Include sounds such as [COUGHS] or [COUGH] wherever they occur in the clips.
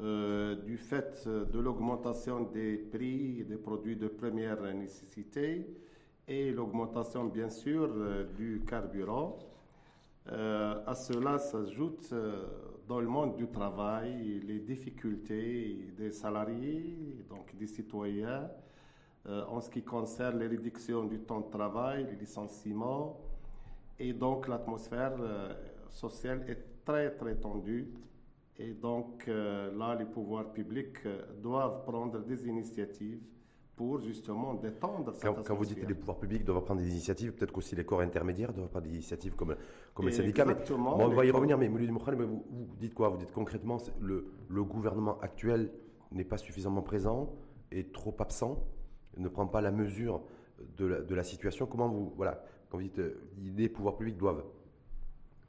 euh, du fait de l'augmentation des prix des produits de première nécessité et l'augmentation, bien sûr, euh, du carburant. Euh, à cela s'ajoutent dans le monde du travail les difficultés des salariés, donc des citoyens, en ce qui concerne les réductions du temps de travail, les licenciements. Et donc l'atmosphère sociale est très très tendue et donc euh, là, les pouvoirs publics euh, doivent prendre des initiatives pour justement détendre cette quand, quand vous dites que les pouvoirs publics doivent prendre des initiatives, peut-être qu'aussi les corps intermédiaires doivent prendre des initiatives comme, comme les syndicats. Mais, on va y revenir, mais, mais vous, vous, dites quoi? Vous dites concrètement le, le gouvernement actuel n'est pas suffisamment présent, est trop absent, ne prend pas la mesure de la, de la situation. Comment vous. Voilà, quand vous dites euh, les pouvoirs publics doivent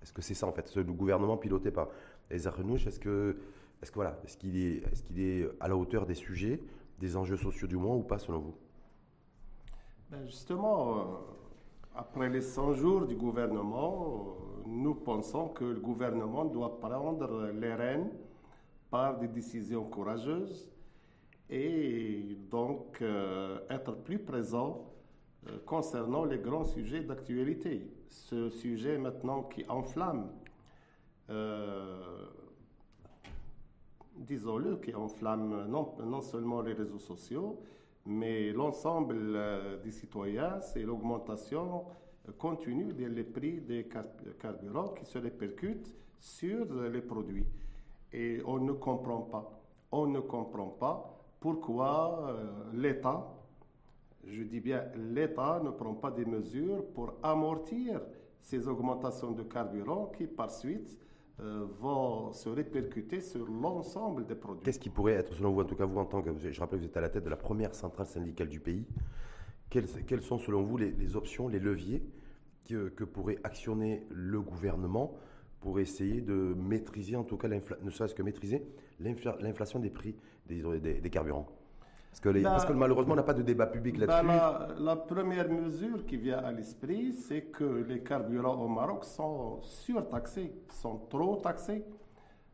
est-ce que c'est ça en fait, ce gouvernement piloté par Eza Renouch Est-ce que, est-ce que voilà, est-ce qu'il est, est-ce qu'il est à la hauteur des sujets, des enjeux sociaux du moins ou pas selon vous? Ben Justement, euh, après les 100 jours du gouvernement, nous pensons que le gouvernement doit prendre les rênes par des décisions courageuses et donc euh, être plus présent euh, concernant les grands sujets d'actualité. Ce sujet maintenant qui enflamme, euh, disons-le, qui enflamme non, non, seulement les réseaux sociaux, mais l'ensemble euh, des citoyens, c'est l'augmentation continue des prix des carburants qui se répercutent sur les produits. Et on ne comprend pas, on ne comprend pas pourquoi l'État je dis bien, l'État ne prend pas des mesures pour amortir ces augmentations de carburant qui, par suite, euh, vont se répercuter sur l'ensemble des produits. Qu'est-ce qui pourrait être, selon vous, en tout cas vous en tant que, je rappelle que vous êtes à la tête de la première centrale syndicale du pays, quelles, sont selon vous les, options, les leviers que, pourrait actionner le gouvernement pour essayer de maîtriser, en tout cas, ne serait-ce que maîtriser l'inflation des prix des carburants? Parce que, malheureusement, on n'a pas de débat public là-dessus. la, première mesure qui vient à l'esprit, c'est que les carburants au Maroc sont surtaxés, sont trop taxés.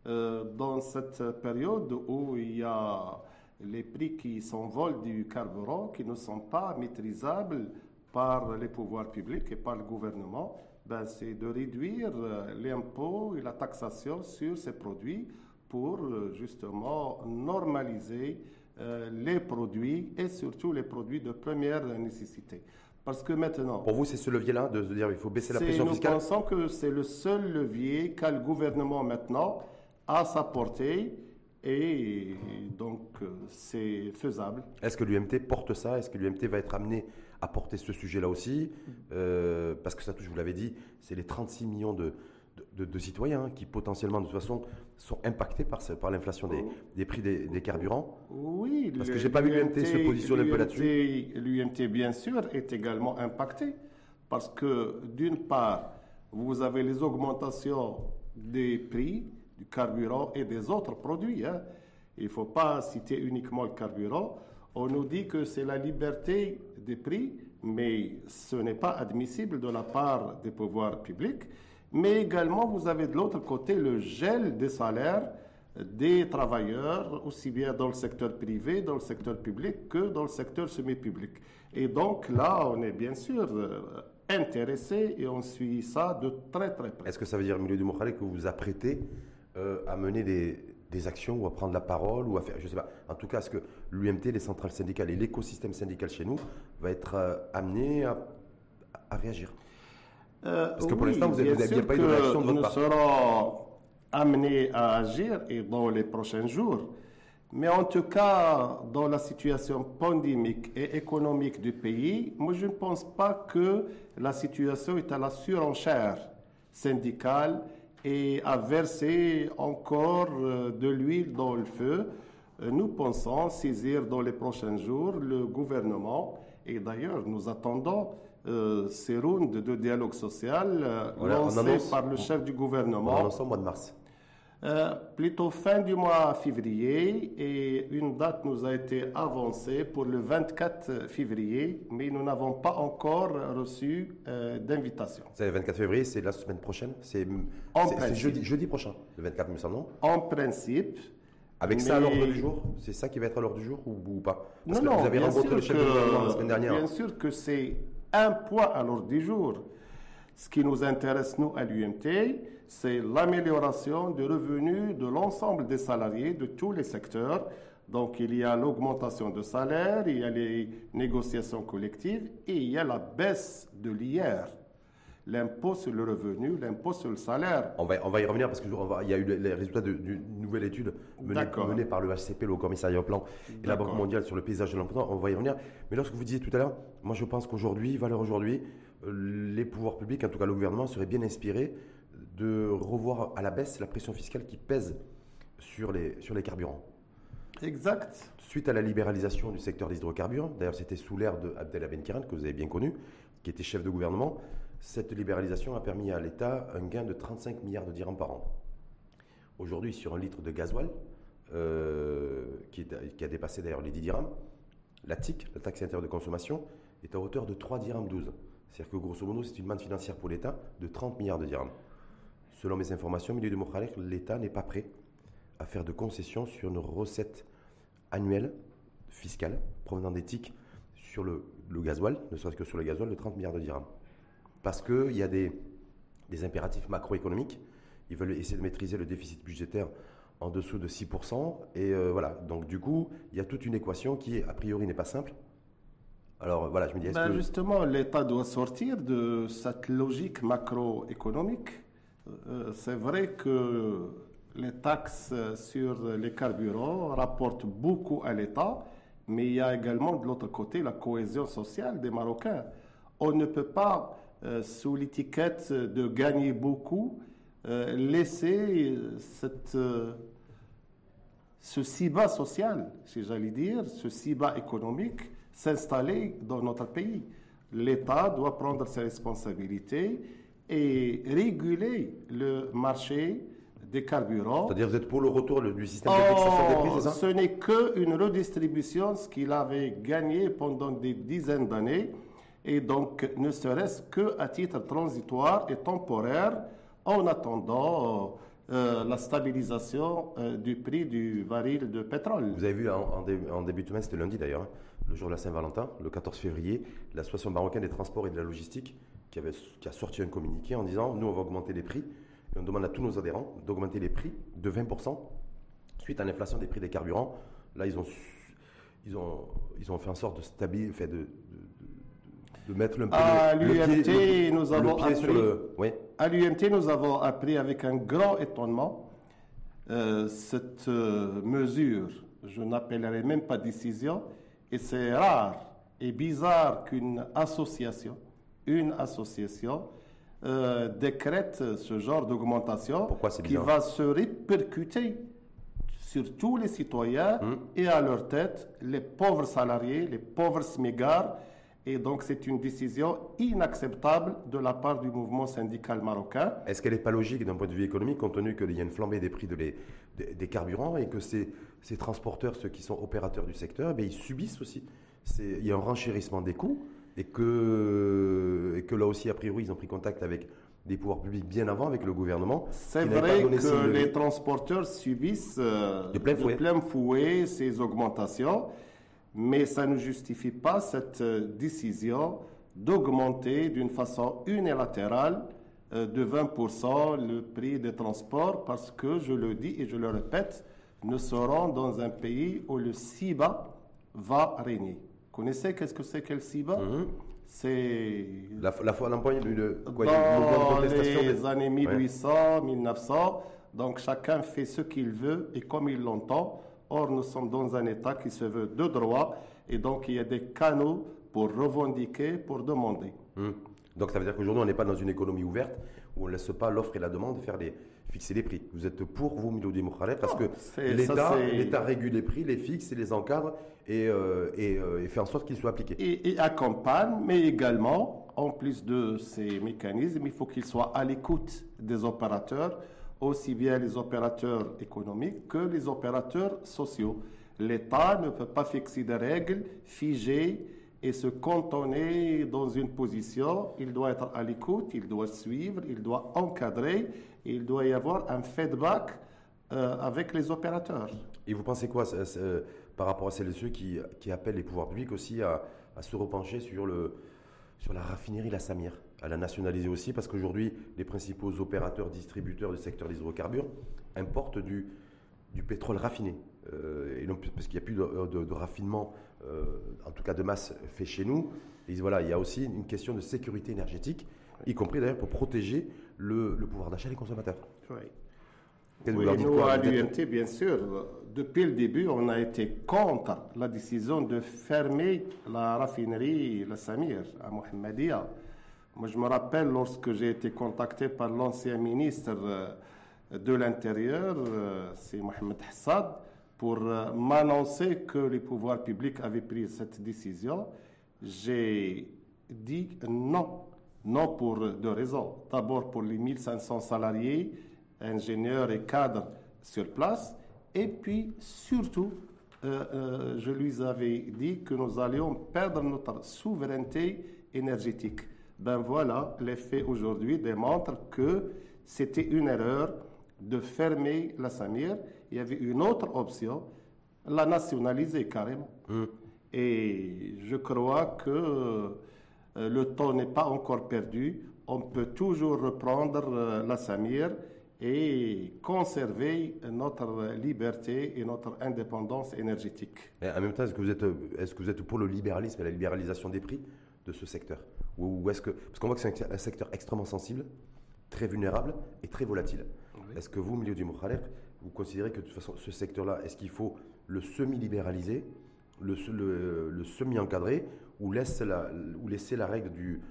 Euh, dans cette période où il y a les prix qui s'envolent du carburant, qui ne sont pas maîtrisables par les pouvoirs publics et par le gouvernement, ben, c'est de réduire euh, l'impôt et la taxation sur ces produits pour euh, justement normaliser euh, les produits et surtout les produits de première nécessité. Parce que maintenant. Pour vous, c'est ce levier-là de dire qu'il faut baisser la pression fiscale Nous pensons que c'est le seul levier qu'a le gouvernement maintenant à sa portée et donc euh, c'est faisable. Est-ce que l'UMT porte ça? Est-ce que l'UMT va être amené à porter ce sujet-là aussi? Euh, Parce que ça touche, vous l'avez dit, c'est les 36 millions de, de, citoyens qui potentiellement de toute façon sont impactés par, par l'inflation des, des, prix des, carburants Oui. Parce que j'ai pas vu l'UMT se positionner un peu là-dessus. L'UMT, bien sûr, est également impacté parce que d'une part, vous avez les augmentations des prix du carburant et des autres produits. Hein. Il ne faut pas citer uniquement le carburant. On nous dit que c'est la liberté des prix, mais ce n'est pas admissible de la part des pouvoirs publics. Mais également, vous avez de l'autre côté le gel des salaires des travailleurs, aussi bien dans le secteur privé, dans le secteur public, que dans le secteur semi-public. Et donc là, on est bien sûr euh, intéressé et on suit ça de très très près. Est-ce que ça veut dire, Milieu du Mokhale, que vous vous apprêtez euh, à mener des, actions ou à prendre la parole ou à faire, je sais pas, en tout cas, est-ce que l'UMT, les centrales syndicales et l'écosystème syndical chez nous va être euh, amené à réagir euh, Parce que pour l'instant, vous n'avez pas eu de réaction de votre part. Nous serons amenés à agir et dans les prochains jours. Mais en tout cas, dans la situation pandémique et économique du pays, moi je ne pense pas que la situation est à la surenchère syndicale et à verser encore euh, de l'huile dans le feu. Euh, nous pensons saisir dans les prochains jours le gouvernement et d'ailleurs nous attendons euh, ces rounds de dialogue social euh, lancés par le chef du gouvernement. On au mois de mars. Euh, plutôt fin du mois février et une date nous a été avancée pour le 24 février, mais nous n'avons pas encore reçu d'invitation. C'est le 24 février, c'est la semaine prochaine C'est jeudi, jeudi prochain, le 24, me semble, En principe, Avec ça à l'ordre du jour? C'est ça qui va être à l'ordre du jour ou, pas? Parce non, que vous avez rencontré le chef de gouvernement la semaine dernière. Bien sûr que c'est un point à l'ordre du jour. Ce qui nous intéresse, nous, à l'UMT, c'est l'amélioration des revenus de l'ensemble des salariés de tous les secteurs. Donc, il y a l'augmentation de salaire, il y a les négociations collectives et il y a la baisse de l'IR l'impôt sur le revenu, l'impôt sur le salaire. On va, on va y revenir parce qu'il y a eu les résultats d'une nouvelle étude menée, par le HCP, le Commissariat au Plan et la Banque mondiale sur le paysage de l'emploi. On va y revenir. Mais lorsque vous disiez tout à l'heure, moi je pense qu'aujourd'hui, valeur aujourd'hui, euh, les pouvoirs publics, en tout cas le gouvernement, seraient bien inspirés de revoir à la baisse la pression fiscale qui pèse sur les, sur les carburants. Exact. Suite à la libéralisation du secteur des hydrocarbures, d'ailleurs c'était sous l'ère de Abdel Kiran, que vous avez bien connu, qui était chef de gouvernement, cette libéralisation a permis à l'État un gain de 35 milliards de dirhams par an. Aujourd'hui, sur un litre de gasoil, euh, qui, a dépassé d'ailleurs les 10 dirhams, la TIC, la taxe intérieure de consommation, est à hauteur de 3 dirhams 12. C'est-à-dire que grosso modo, c'est une manne financière pour l'État de 30 milliards de dirhams. Selon mes informations, milieu de Mokhalek, l'État n'est pas prêt à faire de concessions sur une recette annuelle fiscale provenant des TIC sur le, le gasoil, ne serait-ce que sur le gasoil, de 30 milliards de dirhams parce qu'il y a des, impératifs macroéconomiques. Ils veulent essayer de maîtriser le déficit budgétaire en dessous de 6%. Et euh, voilà, donc du coup, il y a toute une équation qui, a priori, n'est pas simple. Alors voilà, je me dis, ben que... Justement, l'État doit sortir de cette logique macroéconomique. Euh, c'est vrai que les taxes sur les carburants rapportent beaucoup à l'État, mais il y a également de l'autre côté la cohésion sociale des Marocains. On ne peut pas euh, sous l'étiquette de gagner beaucoup, euh, laisser cette, euh, ce ciba social, si j'allais dire, ce ciba économique s'installer dans notre pays. L'État doit prendre ses responsabilités et réguler le marché des carburants. C'est-à-dire vous êtes pour le retour du système de fixation des prix, ça? Ce n'est qu'une redistribution, ce qu'il avait gagné pendant des dizaines d'années et donc ne serait-ce qu'à titre transitoire et temporaire en attendant euh, la stabilisation euh, du prix du baril de pétrole. Vous avez vu en, début de semaine, c'était lundi d'ailleurs, hein, le jour de la Saint-Valentin, le 14 février, l'Association marocaine des transports et de la logistique qui, avait, qui a sorti un communiqué en disant nous on va augmenter les prix et on demande à tous nos adhérents d'augmenter les prix de 20% suite à l'inflation des prix des carburants. Là, ils ont, ils ont, ils ont fait en sorte de stabiliser, de, de mettre le, à l'UMT, nous avons appris, À l'UMT, nous avons appris avec un grand étonnement euh, cette euh, mesure. Je n'appellerai même pas décision. Et c'est rare et bizarre qu'une association, une association, euh, décrète ce genre d'augmentation qui va se répercuter sur tous les citoyens hum. et à leur tête les pauvres salariés, les pauvres smégares et donc, c'est une décision inacceptable de la part du mouvement syndical marocain. Est-ce qu'elle n'est pas logique d'un point de vue économique, compte tenu qu'il y a une flambée des prix de les, des, carburants et que ces, ces, transporteurs, ceux qui sont opérateurs du secteur, eh ils subissent aussi Il y a un renchérissement des coûts et que, et que là aussi, a priori, ils ont pris contact avec des pouvoirs publics bien avant avec le gouvernement. C'est vrai que les transporteurs subissent euh, de plein fouet ces augmentations mais ça ne justifie pas cette euh, décision d'augmenter d'une façon unilatérale euh, de 20% le prix des transports parce que, je le dis et je le répète, nous serons dans un pays où le SIBA va régner. Vous connaissez qu'est-ce que c'est que le SIBA? Mhm. C'est la, la fois l'emploi de quoi, dans les années 1800, 1900. Donc chacun fait ce qu'il veut et comme il l'entend. Or, nous sommes dans un État qui se veut de droit et donc il y a des canaux pour revendiquer, pour demander. Hmm. Donc ça veut dire qu'aujourd'hui, on n'est pas dans une économie ouverte où on ne laisse pas l'offre et la demande faire les, fixer les prix. Vous êtes pour vous, Milou Moukhalef, parce que l'État régule les prix, les fixe et les encadre et, euh, euh, et, fait en sorte qu'ils soient appliqués. Et, et, accompagne, mais également, en plus de ces mécanismes, il faut qu'ils soient à l'écoute des opérateurs aussi bien les opérateurs économiques que les opérateurs sociaux. L'État ne peut pas fixer des règles figées et se cantonner dans une position. Il doit être à l'écoute, il doit suivre, il doit encadrer, il doit y avoir un feedback avec les opérateurs. Et vous pensez quoi par rapport à celles et ceux qui, appellent les pouvoirs publics aussi à, à se repencher sur, le, sur la raffinerie La Samir, à la nationaliser aussi, parce qu'aujourd'hui, les principaux opérateurs, distributeurs du secteur des hydrocarbures importent du, du pétrole raffiné. Euh, et donc, parce qu'il n'y a plus de, raffinement, euh, en tout cas de masse, fait chez nous. Et voilà, il y a aussi une question de sécurité énergétique, y compris d'ailleurs pour protéger le, le pouvoir d'achat des consommateurs. Oui. Oui, nous, à l'UMT, bien sûr, depuis le début, on a été contre la décision de fermer la raffinerie La Samir à Mohamedia. Moi, je me rappelle lorsque j'ai été contacté par l'ancien ministre euh, de l'Intérieur, euh, c'est Mohamed Hassad, pour euh, m'annoncer que les pouvoirs publics avaient pris cette décision. J'ai dit non, non pour deux raisons. D'abord pour les 1500 salariés ingénieurs et cadres sur place. Et puis, surtout, je lui avais dit que nous allions perdre notre souveraineté énergétique. Ben voilà, les faits aujourd'hui démontrent que c'était une erreur de fermer la Samir. Il y avait une autre option, la nationaliser carrément. Mmh. Et je crois que euh, le temps n'est pas encore perdu. On peut toujours reprendre la Samir et conserver notre liberté et notre indépendance énergétique. Mais en même temps, est-ce que, vous êtes, est-ce que vous êtes pour le libéralisme et la libéralisation des prix? De ce secteur Ou est-ce que, Parce qu'on voit que c'est un secteur extrêmement sensible, très vulnérable et très volatile. Est-ce que vous, au milieu du Mokhalek, vous considérez que de toute façon, ce secteur-là, est-ce qu'il faut le semi-libéraliser, le, le, le semi-encadrer, ou, laisse la, ou laisser la règle du,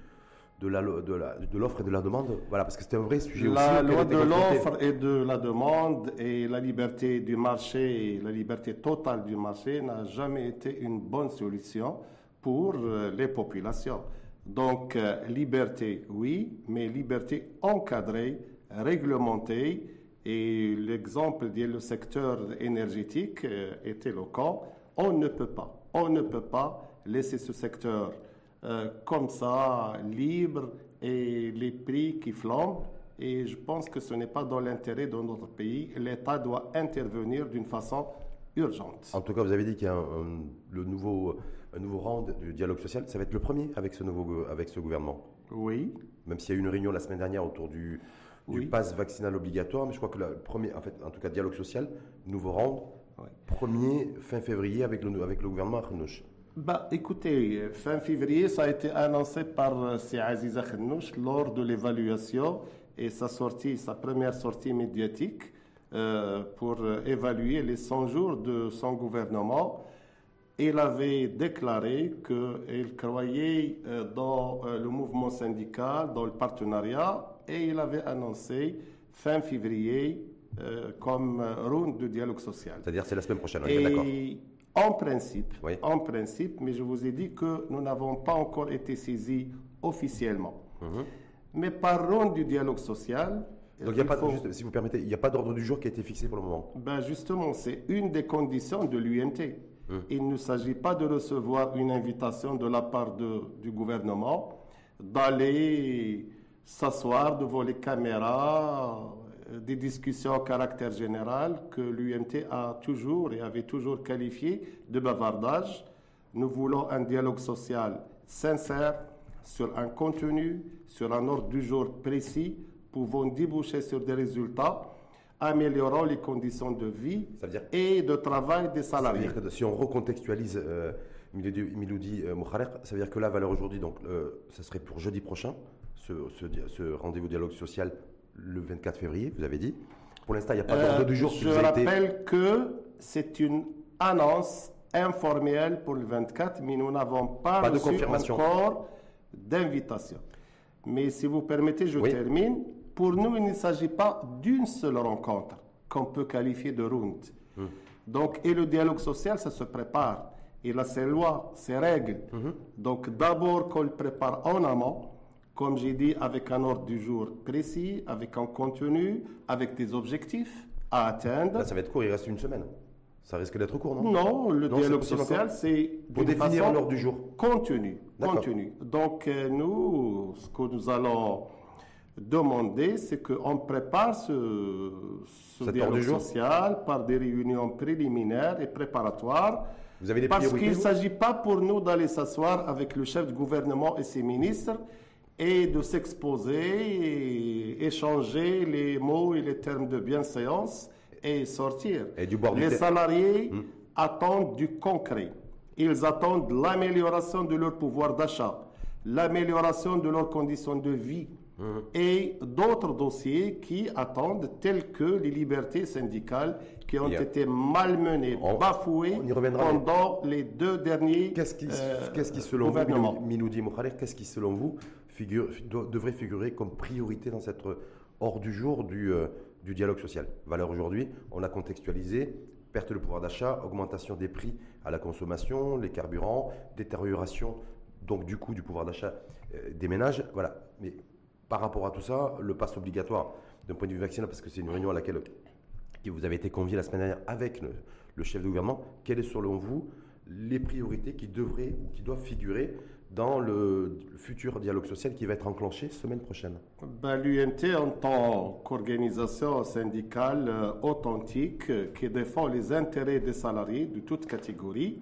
de l'offre de et de la demande? Voilà, parce que c'est un vrai sujet la loi de l'offre et de la demande et la liberté du marché, la liberté totale du marché n'a jamais été une bonne solution pour euh, les populations. Donc, euh, liberté, oui, mais liberté encadrée, réglementée. Et l'exemple du secteur énergétique euh, est éloquent. On ne peut pas, on ne peut pas laisser ce secteur comme ça, libre, et les prix qui flambent. Et je pense que ce n'est pas dans l'intérêt de notre pays. L'État doit intervenir d'une façon urgente. En tout cas, vous avez dit qu'il y a un, le nouveau, un nouveau round du dialogue social. Ça va être le premier avec ce, nouveau, avec ce gouvernement Oui. Même s'il y a eu une réunion la semaine dernière autour du, du pass vaccinal obligatoire, mais je crois que le premier, en fait, en tout cas, dialogue social, nouveau round, premier fin février avec le, avec le gouvernement Arnouch. Bah, écoutez, fin février, ça a été annoncé par euh, Aziza Khenouch lors de l'évaluation et sa sortie, sa première sortie médiatique euh, pour euh, évaluer les 100 jours de son gouvernement. Il avait déclaré qu'il croyait dans le mouvement syndical, dans le partenariat, et il avait annoncé fin février comme round de dialogue social. C'est-à-dire c'est la semaine prochaine, on est d'accord en principe, en principe, mais je vous ai dit que nous n'avons pas encore été saisis officiellement. Mhm. Mais parlons du dialogue social. Donc, il y a pas, juste, si vous permettez, il n'y a pas d'ordre du jour qui a été fixé pour le moment ben Justement, c'est une des conditions de l'UNT. Mhm. Il ne s'agit pas de recevoir une invitation de la part du gouvernement d'aller s'asseoir devant les caméras euh, des discussions à caractère général que l'UMT a toujours et avait toujours qualifié de bavardage. Nous voulons un dialogue social sincère sur un contenu, sur un ordre du jour précis, pouvant déboucher sur des résultats améliorant les conditions de vie et de travail des salariés. Ça veut dire que si on recontextualise euh, Miloudi euh, ça veut dire que là, valeur aujourd'hui, donc, euh, ça serait pour jeudi prochain, ce, ce rendez-vous dialogue social le 24 février, vous avez dit. Pour l'instant, il n'y a pas d'ordre du jour. Je rappelle que c'est une annonce informelle pour le 24, mais nous n'avons pas, reçu de confirmation. encore d'invitation. Mais si vous permettez, je termine. Pour nous, il ne s'agit pas d'une seule rencontre qu'on peut qualifier de round. Hmm. Donc, et le dialogue social, ça se prépare. Il a ses lois, ses règles. Hmm. Donc, d'abord qu'on le prépare en amont, comme j'ai dit, avec un ordre du jour précis, avec un contenu, avec des objectifs à atteindre. ça va être court, il reste une semaine. Ça risque d'être court, non? Non, le dialogue social, c'est pour définir un ordre du jour. Contenu, contenu. Donc euh, nous, ce que nous allons demandé, c'est qu'on prépare ce, dialogue social par des réunions préliminaires et préparatoires. Vous avez des parce qu'il ne s'agit pas pour nous d'aller s'asseoir avec le chef du gouvernement et ses ministres et de s'exposer et échanger les mots et les termes de bienséance et sortir. Et du les salariés hmm. attendent du concret. Ils attendent l'amélioration de leur pouvoir d'achat, l'amélioration de leurs conditions de vie, Mhm. et d'autres dossiers qui attendent, tels que les libertés syndicales qui ont été malmenées, bafouées pendant les deux derniers Qu'est-ce qui, euh, qui, selon vous, Minoudi qu'est-ce qui, selon vous, figure, devrait figurer comme priorité dans cette hors du jour du, euh, du dialogue social? Valeur aujourd'hui, on a contextualisé perte de pouvoir d'achat, augmentation des prix à la consommation, les carburants, détérioration donc du coup du pouvoir d'achat euh, des ménages. Voilà. Mais par rapport à tout ça, le pass obligatoire d'un point de vue vaccinal, parce que c'est une réunion à laquelle vous avez été convié la semaine dernière avec le, chef de gouvernement, quelles sont selon vous les priorités qui devraient ou qui doivent figurer dans le, futur dialogue social qui va être enclenché semaine prochaine? Ben, L'UNT, en tant qu'organisation syndicale euh, authentique euh, qui défend les intérêts des salariés de toutes catégories,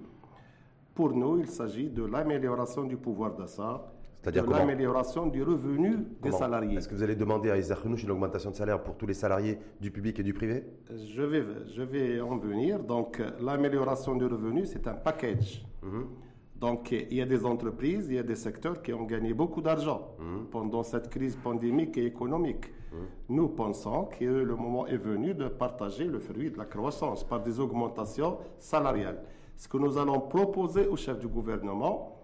pour nous, il s'agit de l'amélioration du pouvoir d'achat, c'est-à-dire l'amélioration du revenu des salariés. Est-ce que vous allez demander à Isaac une augmentation de salaire pour tous les salariés du public et du privé? Je vais, je vais en venir. Donc, l'amélioration du revenu, c'est un package. Mhm. Donc, il y a des entreprises, il y a des secteurs qui ont gagné beaucoup d'argent mhm. pendant cette crise pandémique et économique. Mhm. Nous pensons que le moment est venu de partager le fruit de la croissance par des augmentations salariales. Ce que nous allons proposer au chef du gouvernement,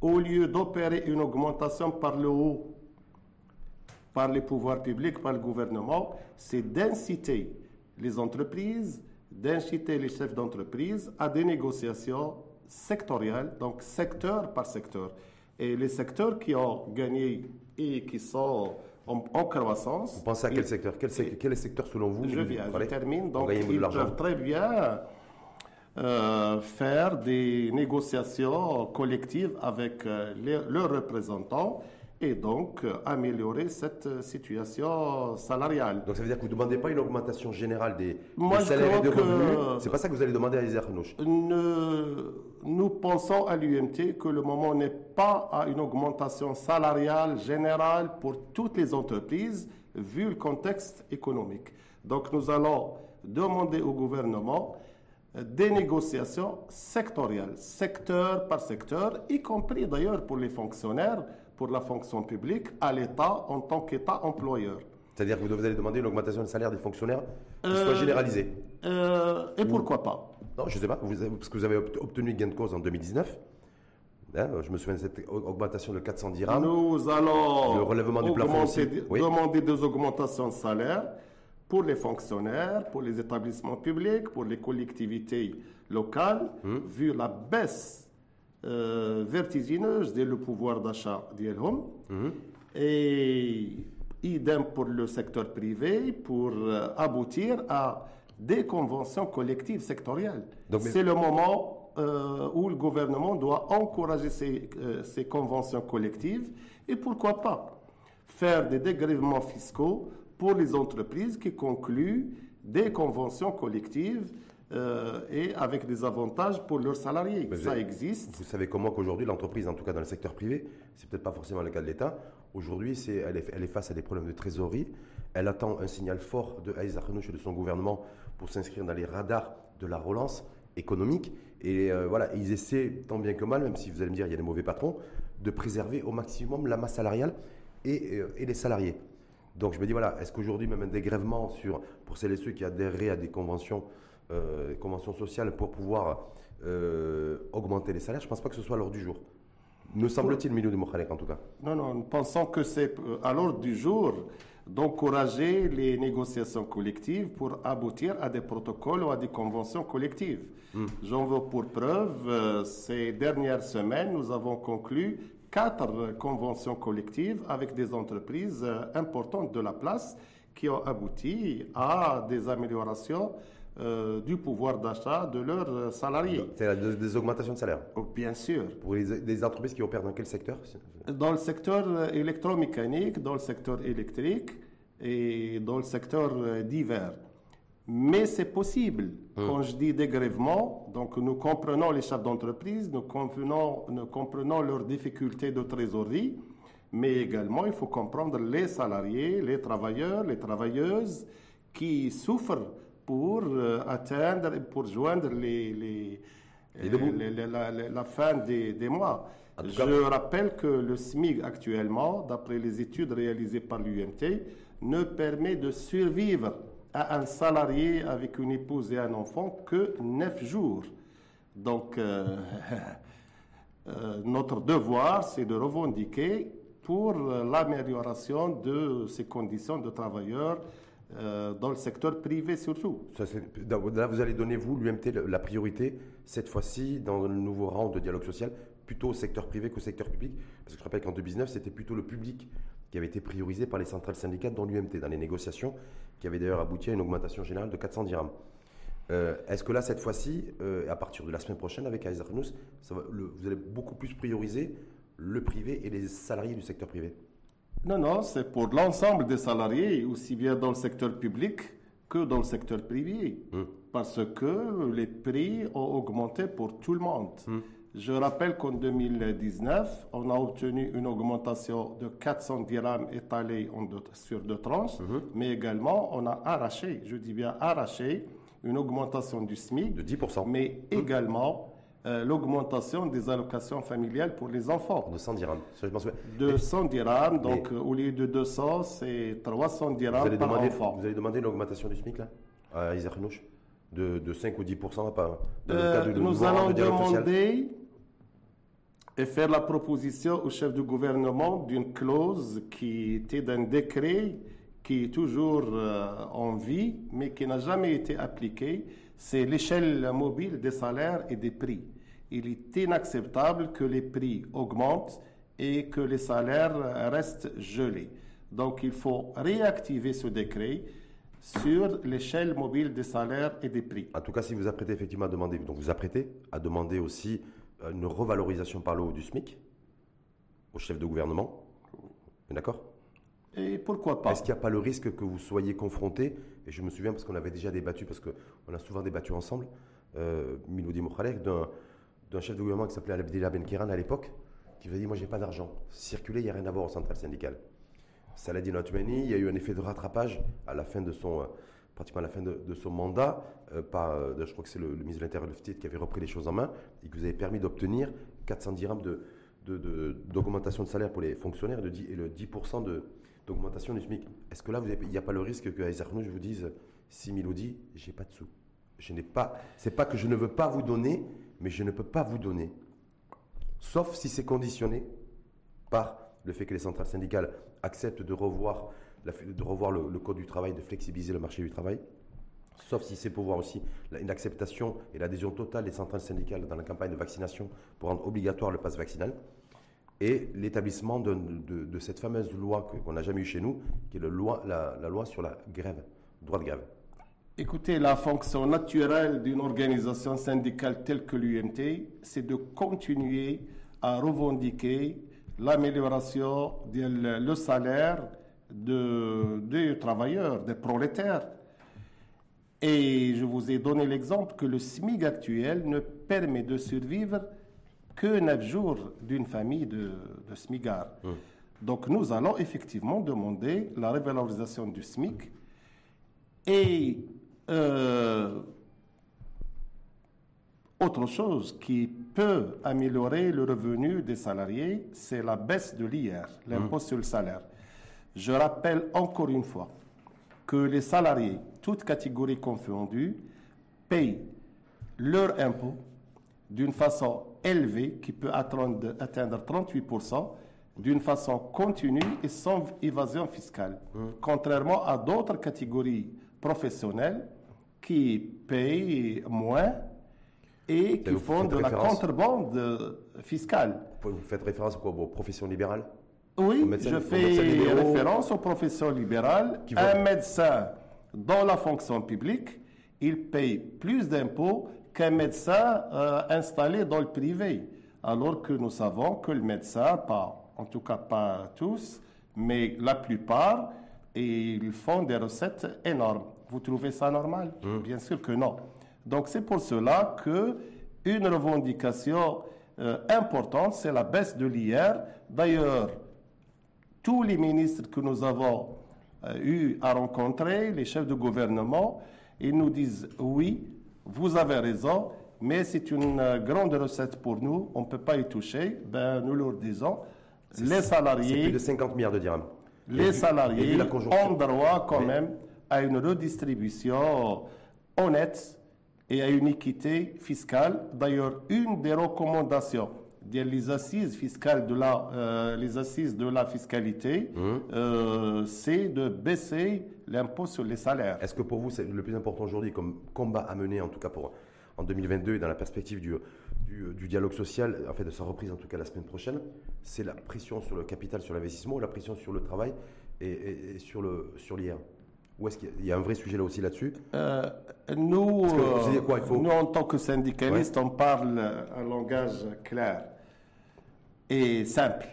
au lieu d'opérer une augmentation par le haut, par les pouvoirs publics, par le gouvernement, c'est d'inciter les entreprises, d'inciter les chefs d'entreprise à des négociations sectorielles, donc secteur par secteur. Et les secteurs qui ont gagné et qui sont en, croissance. Vous pensez à quel secteur? Quel, quel, secteur selon vous? Je viens, je termine. Donc, ils peuvent très bien euh, faire des négociations collectives avec euh, leurs représentants et donc euh, améliorer cette situation salariale. Donc ça veut dire que vous ne demandez pas une augmentation générale des, salaires et des revenus C'est pas ça que vous allez demander à les Nous pensons à l'UMT que le moment n'est pas à une augmentation salariale générale pour toutes les entreprises vu le contexte économique. Donc nous allons demander au gouvernement des négociations sectorielles, secteur par secteur, y compris d'ailleurs pour les fonctionnaires, pour la fonction publique, à l'État en tant qu'État employeur. C'est-à-dire que vous allez demander une augmentation de salaire des fonctionnaires qui soit euh, généralisée euh, Et pourquoi pas? Non, je ne sais pas, parce que vous avez obtenu gain de cause en 2019. Hein, je me souviens de cette augmentation de 410 dirhams. Nous allons le relèvement du plafond demander des augmentations de salaire pour les fonctionnaires, pour les établissements publics, pour les collectivités locales, hmm. vu la baisse euh, vertigineuse le pouvoir d'achat d'Yelhom. Hmm. Et idem pour le secteur privé, pour euh, aboutir à des conventions collectives sectorielles. C'est le moment euh, où le gouvernement doit encourager ces, ces conventions collectives et pourquoi pas faire des dégrèvements fiscaux pour les entreprises qui concluent des conventions collectives euh, et avec des avantages pour leurs salariés. ça existe. Vous savez comment qu'aujourd'hui l'entreprise, en tout cas dans le secteur privé, c'est peut-être pas forcément le cas de l'État, aujourd'hui c'est, elle, est, elle est face à des problèmes de trésorerie, elle attend un signal fort de Aïs et de son gouvernement pour s'inscrire dans les radars de la relance économique. Et euh, voilà, ils essaient tant bien que mal, même si vous allez me dire il y a des mauvais patrons, de préserver au maximum la masse salariale et, euh, et les salariés. Donc je me dis, voilà, est-ce qu'aujourd'hui, même un dégrèvement sur, pour celles et ceux qui adhéreraient à des conventions, euh, conventions sociales pour pouvoir euh, augmenter les salaires, je ne pense pas que ce soit à l'ordre du jour. Me semble-t-il, milieu de Mokhalek en tout cas. Non, non, nous pensons que c'est euh, à l'ordre du jour d'encourager les négociations collectives pour aboutir à des protocoles ou à des conventions collectives. Hmm. J'en veux pour preuve, ces dernières semaines, nous avons conclu quatre conventions collectives avec des entreprises euh, importantes de la place qui ont abouti à des améliorations euh, du pouvoir d'achat de leurs salariés. C'est des augmentations de salaire oh, Bien sûr. Pour les, entreprises qui opèrent dans quel secteur Dans le secteur électromécanique, dans le secteur électrique et dans le secteur divers. Mais c'est possible. Hum. Quand je dis dégrèvement, donc nous comprenons les chefs d'entreprise, nous comprenons, nous comprenons leurs difficultés de trésorerie, mais également il faut comprendre les salariés, les travailleurs, les travailleuses qui souffrent pour euh, atteindre, pour joindre les, les, euh, la, fin des, des mois. Je rappelle que le SMIC actuellement, d'après les études réalisées par l'UMT, ne permet de survivre à un salarié avec une épouse et un enfant que 9 jours. Donc, [LAUGHS] euh, notre devoir, c'est de revendiquer pour l'amélioration de ces conditions de travailleurs euh, dans le secteur privé surtout. là, vous allez donner, vous, l'UMT, la priorité, cette fois-ci, dans le nouveau round de dialogue social, plutôt au secteur privé qu'au secteur public. Parce que je rappelle qu'en 2019, c'était plutôt le public qui avait été priorisé par les centrales syndicales dans l'UMT, dans les négociations, qui avaient d'ailleurs abouti à une augmentation générale de 400 dirhams. Euh, est-ce que là, cette fois-ci, euh, à partir de la semaine prochaine, avec Aïs vous allez beaucoup plus prioriser le privé et les salariés du secteur privé? Non, non, c'est pour l'ensemble des salariés, aussi bien dans le secteur public que dans le secteur privé, hmm. parce que les prix ont augmenté pour tout le monde. Hmm. Je rappelle qu'en 2019, on a obtenu une augmentation de 400 dirhams étalée sur deux tranches, hmm. mais également on a arraché, je dis bien arraché, une augmentation du SMIC. De 10%. Mais également euh, l'augmentation des allocations familiales pour les enfants. De 100 dirhams. Je pense... 200 dirhams, donc au lieu de 200, c'est 300 dirhams par enfant. Vous allez demander une augmentation du SMIC, là, à Isaac de, de 5 ou 10 pas, euh, Nous allons demander et faire la proposition au chef du gouvernement d'une clause qui était d'un décret qui est toujours euh, en vie, mais qui n'a jamais été appliqué c'est l'échelle mobile des salaires et des prix. Il est inacceptable que les prix augmentent et que les salaires restent gelés. Donc il faut réactiver ce décret sur l'échelle mobile des salaires et des prix. En tout cas, si vous apprêtez effectivement à demander, donc vous apprêtez à demander aussi une revalorisation par le haut du SMIC au chef de gouvernement, d'accord? Et pourquoi pas? Est-ce qu'il n'y a pas le risque que vous soyez confronté Et je me souviens parce qu'on avait déjà débattu, parce qu'on a souvent débattu ensemble, euh, Miloudi Mokhalek, d'un chef de gouvernement qui s'appelait Abdillah Ben Kiran à l'époque, qui vous a dit Moi, j'ai pas d'argent. Circuler, il n'y a rien à voir au central syndical. Saladin Otmani, il y a eu un effet de rattrapage à la fin de son, euh, pratiquement à la fin de, son mandat, euh, euh, je crois que c'est le, ministre de l'Intérieur qui avait repris les choses en main et qui vous avait permis d'obtenir 400 dirhams d'augmentation de, de, salaire pour les fonctionnaires de 10, et le 10% de, d'augmentation du SMIC. Est-ce que là, il n'y a pas le risque que je vous dise, si Milodi, j'ai pas de sous Je n'ai pas. C'est pas que je ne veux pas vous donner, mais je ne peux pas vous donner. Sauf si c'est conditionné par le fait que les centrales syndicales acceptent de revoir, de revoir le, code du travail, de flexibiliser le marché du travail. Sauf si c'est pour voir aussi une acceptation et l'adhésion totale des centrales syndicales dans la campagne de vaccination pour rendre obligatoire le pass vaccinal et l'établissement de, cette fameuse loi qu'on n'a jamais eue chez nous, qui est le la, loi sur la grève, droit de grève. Écoutez, la fonction naturelle d'une organisation syndicale telle que l'UMT, c'est de continuer à revendiquer l'amélioration du salaire des travailleurs, des prolétaires. Et je vous ai donné l'exemple que le SMIG actuel ne permet de survivre que neuf jours d'une famille de, de SMIGAR. Donc nous allons effectivement demander la revalorisation du SMIC et euh, autre chose qui peut améliorer le revenu des salariés, c'est la baisse de l'IR, l'impôt hum. sur le salaire. Je rappelle encore une fois que les salariés, toutes catégories confondues, payent leur impôt d'une façon élevée qui peut atteindre, 38% d'une façon continue et sans évasion fiscale, mmh. contrairement à d'autres catégories professionnelles qui payent moins et qui font de la contrebande fiscale. Vous faites référence à quoi, aux professions libérales? Oui, je fais référence aux professions libérales. Un médecin dans la fonction publique il paye plus d'impôts qu'un médecin euh, installé dans le privé. Alors que nous savons que le médecin, pas, en tout cas pas tous, mais la plupart, ils font des recettes énormes. Vous trouvez ça normal? Mmh. Bien sûr que non. Donc c'est pour cela que une revendication euh, importante, c'est la baisse de l'IR. D'ailleurs, tous les ministres que nous avons euh, eu à rencontrer, les chefs de gouvernement, ils nous disent oui, vous avez raison, mais c'est une euh, grande recette pour nous, on ne peut pas y toucher. Ben, nous leur disons, les salariés. Plus de 50 milliards de dirhams. Les salariés ont droit quand même à une redistribution honnête et à une équité fiscale. D'ailleurs, une des recommandations des assises fiscales de la, euh, les assises de la fiscalité, mmh. euh, c'est de baisser l'impôt sur les salaires. Est-ce que pour vous, c'est le plus important aujourd'hui comme combat à mener, en tout cas pour en 2022 et dans la perspective du, du, dialogue social, en fait de sa reprise en tout cas la semaine prochaine, c'est la pression sur le capital, sur l'investissement, la pression sur le travail et, sur le sur l'IR ou est-ce qu'il y a un vrai sujet là aussi là-dessus? Euh, nous, nous, en tant que syndicalistes, on parle un langage clair et simple.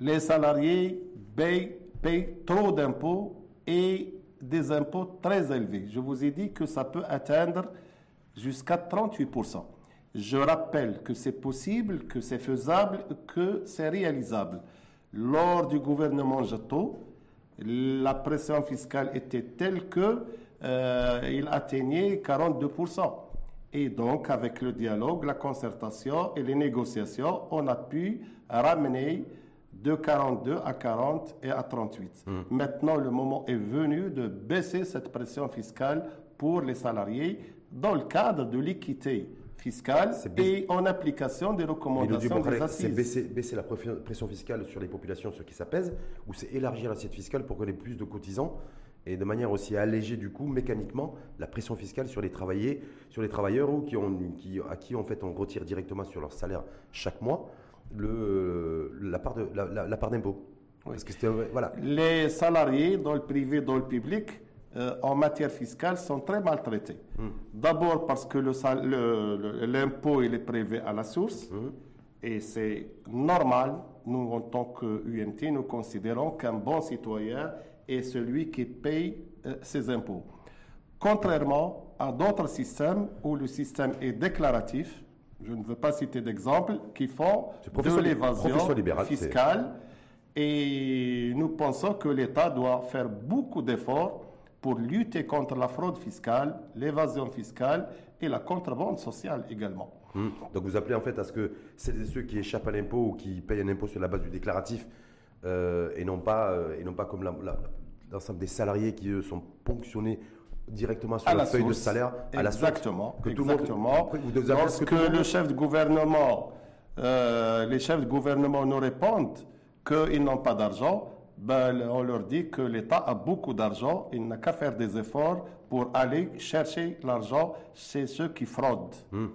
Les salariés payent, payent trop d'impôts et des impôts très élevés. Je vous ai dit que ça peut atteindre jusqu'à 38%. Je rappelle que c'est possible, que c'est faisable, que c'est réalisable. Lors du gouvernement Jato, la pression fiscale était telle que euh, il atteignait 42%. Et donc, avec le dialogue, la concertation et les négociations, on a pu ramener de 42 à 40 et à 38. Hmm. Maintenant, le moment est venu de baisser cette pression fiscale pour les salariés dans le cadre de l'équité fiscale et en application des recommandations des assises. C'est baisser, la pression fiscale sur les populations, ce qui s'apaise, ou c'est élargir l'assiette fiscale pour qu'on ait plus de cotisants et de manière aussi à alléger du coup mécaniquement la pression fiscale sur les travailleurs, sur les travailleurs ou qui ont, qui, à qui en fait on retire directement sur leur salaire chaque mois le, la part de la, part d'impôt. voilà. Les salariés dans le privé, dans le public, euh, en matière fiscale sont très maltraités. Hmm. D'abord parce que l'impôt il est prélevé à la source hmm. et c'est normal. Nous en tant que UNT, nous considérons qu'un bon citoyen est celui qui paye euh, ses impôts. Contrairement à d'autres systèmes où le système est déclaratif, je ne veux pas citer d'exemple, qui font de l'évasion fiscale. Et nous pensons que l'État doit faire beaucoup d'efforts pour lutter contre la fraude fiscale, l'évasion fiscale et la contrebande sociale également. Hmm. Donc vous appelez en fait à ce que ceux qui échappent à l'impôt ou qui payent un impôt sur la base du déclaratif et, non pas, euh, et non pas comme l'ensemble des salariés qui eux sont ponctionnés directement sur la, feuille de salaire à la exactement, que exactement. Lorsque le chef de gouvernement, euh, les chefs de gouvernement nous répondent qu'ils n'ont pas d'argent, ben, on leur dit que l'État a beaucoup d'argent, il n'a qu'à faire des efforts pour aller chercher l'argent chez ceux qui fraudent. Hmm.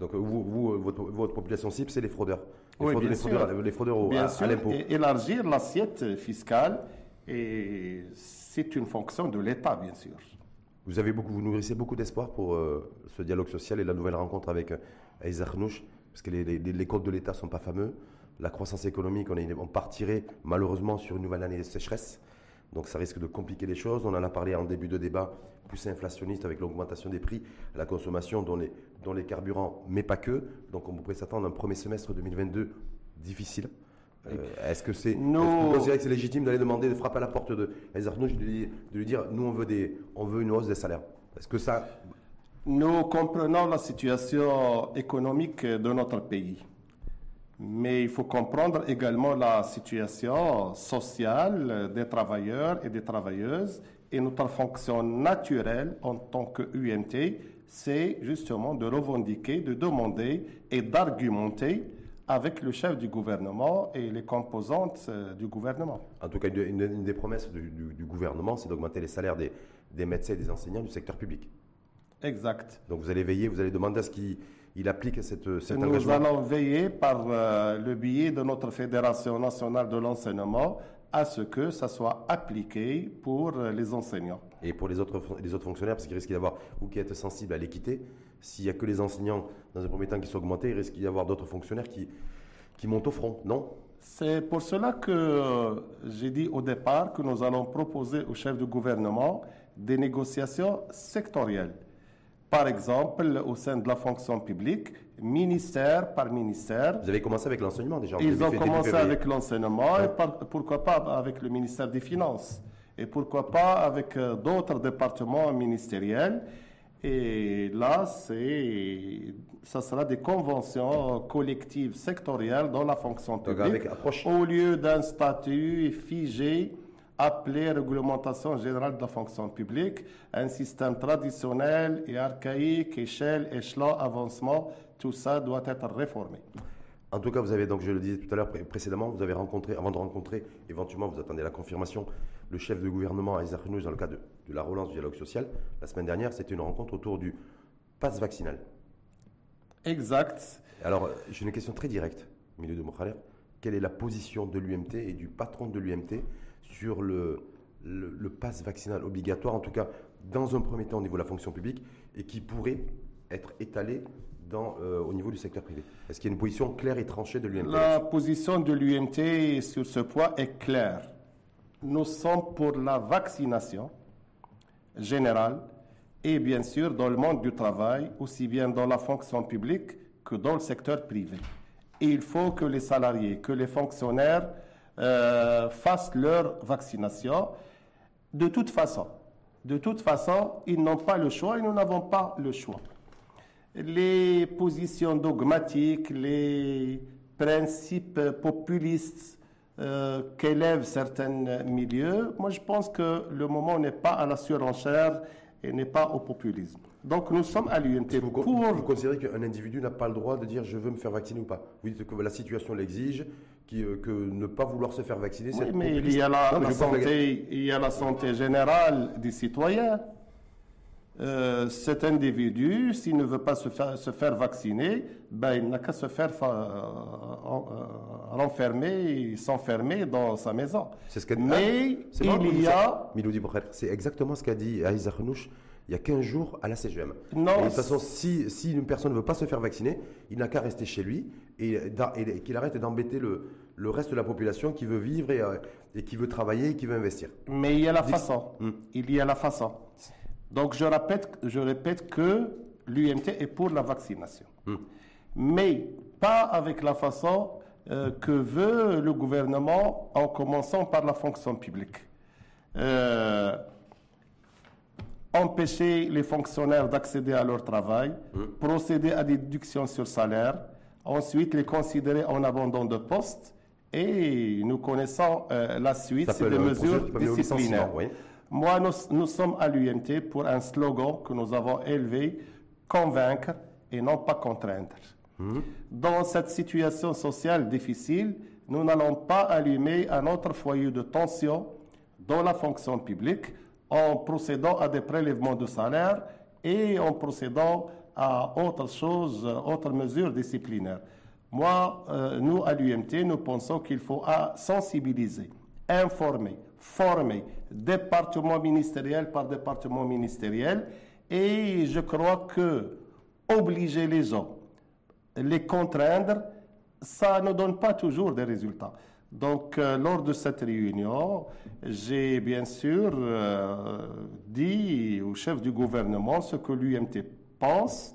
Donc vous, vous votre, votre, population cible, c'est les fraudeurs. Les, oui, fraudeurs, les, fraudeurs, les fraudeurs, à, l'impôt. élargir l'assiette fiscale, et c'est une fonction de l'État, bien sûr. Vous, avez beaucoup, vous nourrissez beaucoup d'espoir pour euh, ce dialogue social et la nouvelle rencontre avec euh, Nouch, parce que les, les, comptes de l'État ne sont pas fameux. La croissance économique, on, est, on partirait malheureusement sur une nouvelle année de sécheresse. Donc ça risque de compliquer les choses. On en a parlé en début de débat, plus inflationniste avec l'augmentation des prix à la consommation dans les, dans les carburants, mais pas que. Donc on pourrait s'attendre à un premier semestre 2022 difficile. Euh, est-ce que c'est nous... que c'est légitime d'aller demander de frapper à la porte de Ezarnouch de, lui, de lui dire nous on veut des on veut une hausse des salaires? Est-ce que ça Nous comprenons la situation économique de notre pays. Mais il faut comprendre également la situation sociale des travailleurs et des travailleuses. Et notre fonction naturelle en tant que UNT, c'est justement de revendiquer, de demander et d'argumenter avec le chef du gouvernement et les composantes euh, du gouvernement. En tout cas, une, des promesses du, gouvernement, c'est d'augmenter les salaires des, médecins et des enseignants du secteur public. Exact. Donc vous allez veiller, vous allez demander à ce qu'il applique cette, cet Nous allons veiller par euh, le biais de notre Fédération nationale de l'enseignement à ce que ça soit appliqué pour les enseignants. Et pour les autres, les autres fonctionnaires, parce qu'il risque d'y avoir, vous qui êtes sensible à l'équité, s'il n'y a que les enseignants, dans un premier temps, qui sont augmentés, il risque d'y avoir d'autres fonctionnaires qui, qui montent au front, non? C'est pour cela que euh, j'ai dit au départ que nous allons proposer au chef du gouvernement des négociations sectorielles. Par exemple, au sein de la fonction publique, ministère par ministère. Vous avez commencé avec l'enseignement déjà. Ils ont commencé avec l'enseignement et pourquoi pas avec le ministère des Finances et pourquoi pas avec euh, d'autres départements ministériels. Et là, c'est, ça sera des conventions collectives sectorielles dans la fonction publique au lieu d'un statut figé appelé réglementation générale de la fonction publique, un système traditionnel et archaïque, échelle, échelon, avancement, tout ça doit être réformé. En tout cas, vous avez donc, je le disais tout à l'heure précédemment, vous avez rencontré, avant de rencontrer, éventuellement, vous attendez la confirmation, le chef de gouvernement Isaac Renouch dans le cadre de, la relance du dialogue social. La semaine dernière, c'était une rencontre autour du pass vaccinal. Exact. Alors, j'ai une question très directe, Milieu de Mokhaler. Quelle est la position de l'UMT et du patron de l'UMT sur le, le, pass vaccinal obligatoire, en tout cas dans un premier temps au niveau de la fonction publique, et qui pourrait être étalé dans, euh, au niveau du secteur privé Est-ce qu'il y a une position claire et tranchée de l'UMT La position de l'UMT sur ce point est claire. Nous sommes pour la vaccination générale et bien sûr dans le monde du travail, aussi bien dans la fonction publique que dans le secteur privé. Et il faut que les salariés, que les fonctionnaires euh, fassent leur vaccination. De toute façon, de toute façon, ils n'ont pas le choix et nous n'avons pas le choix. Les positions dogmatiques, les principes populistes euh, qu'élèvent certains milieux, moi je pense que le moment n'est pas à la surenchère et n'est pas au populisme. Donc nous sommes à l'UNT pour... Vous considérez qu'un individu n'a pas le droit de dire je veux me faire vacciner ou pas? Vous dites que la situation l'exige, euh, que ne pas vouloir se faire vacciner, c'est... Oui, mais il y, a la, santé, il y a la santé générale des citoyens. Euh, cet individu, s'il ne veut pas se faire, se faire vacciner, ben, il n'a qu'à se faire euh, renfermer, s'enfermer dans sa maison. C'est ce Mais il y a... C'est exactement ce qu'a dit Aïza Renouch il y a 15 jours à la CGM. Non. de toute façon, si, si, une personne ne veut pas se faire vacciner, il n'a qu'à rester chez lui et, et, qu'il arrête d'embêter le, le, reste de la population qui veut vivre et, euh, et, qui veut travailler et qui veut investir. Mais il y a la façon. Hmm. Il y a la façon. Donc je répète, je répète que l'UMT est pour la vaccination. Hmm. Mais pas avec la façon euh, que veut le gouvernement en commençant par la fonction publique. Euh, empêcher les fonctionnaires d'accéder à leur travail, mmh. procéder à des déductions sur salaire, ensuite les considérer en abandon de poste et nous connaissons euh, la suite, c'est des mesures disciplinaires. Moi, nous, sommes à l'UNT pour un slogan que nous avons élevé, convaincre et non pas contraindre. Mmh. Dans cette situation sociale difficile, nous n'allons pas allumer un autre foyer de tension dans la fonction publique en procédant à des prélèvements de salaire et en procédant à autre chose, autres mesures disciplinaires. Moi, euh, nous, à l'UMT, nous pensons qu'il faut sensibiliser, informer, former, département ministériel par département ministériel, et je crois que obliger les gens, les contraindre, ça ne donne pas toujours des résultats. Donc, euh, lors de cette réunion, j'ai bien sûr euh, dit au chef du gouvernement ce que l'UMT pense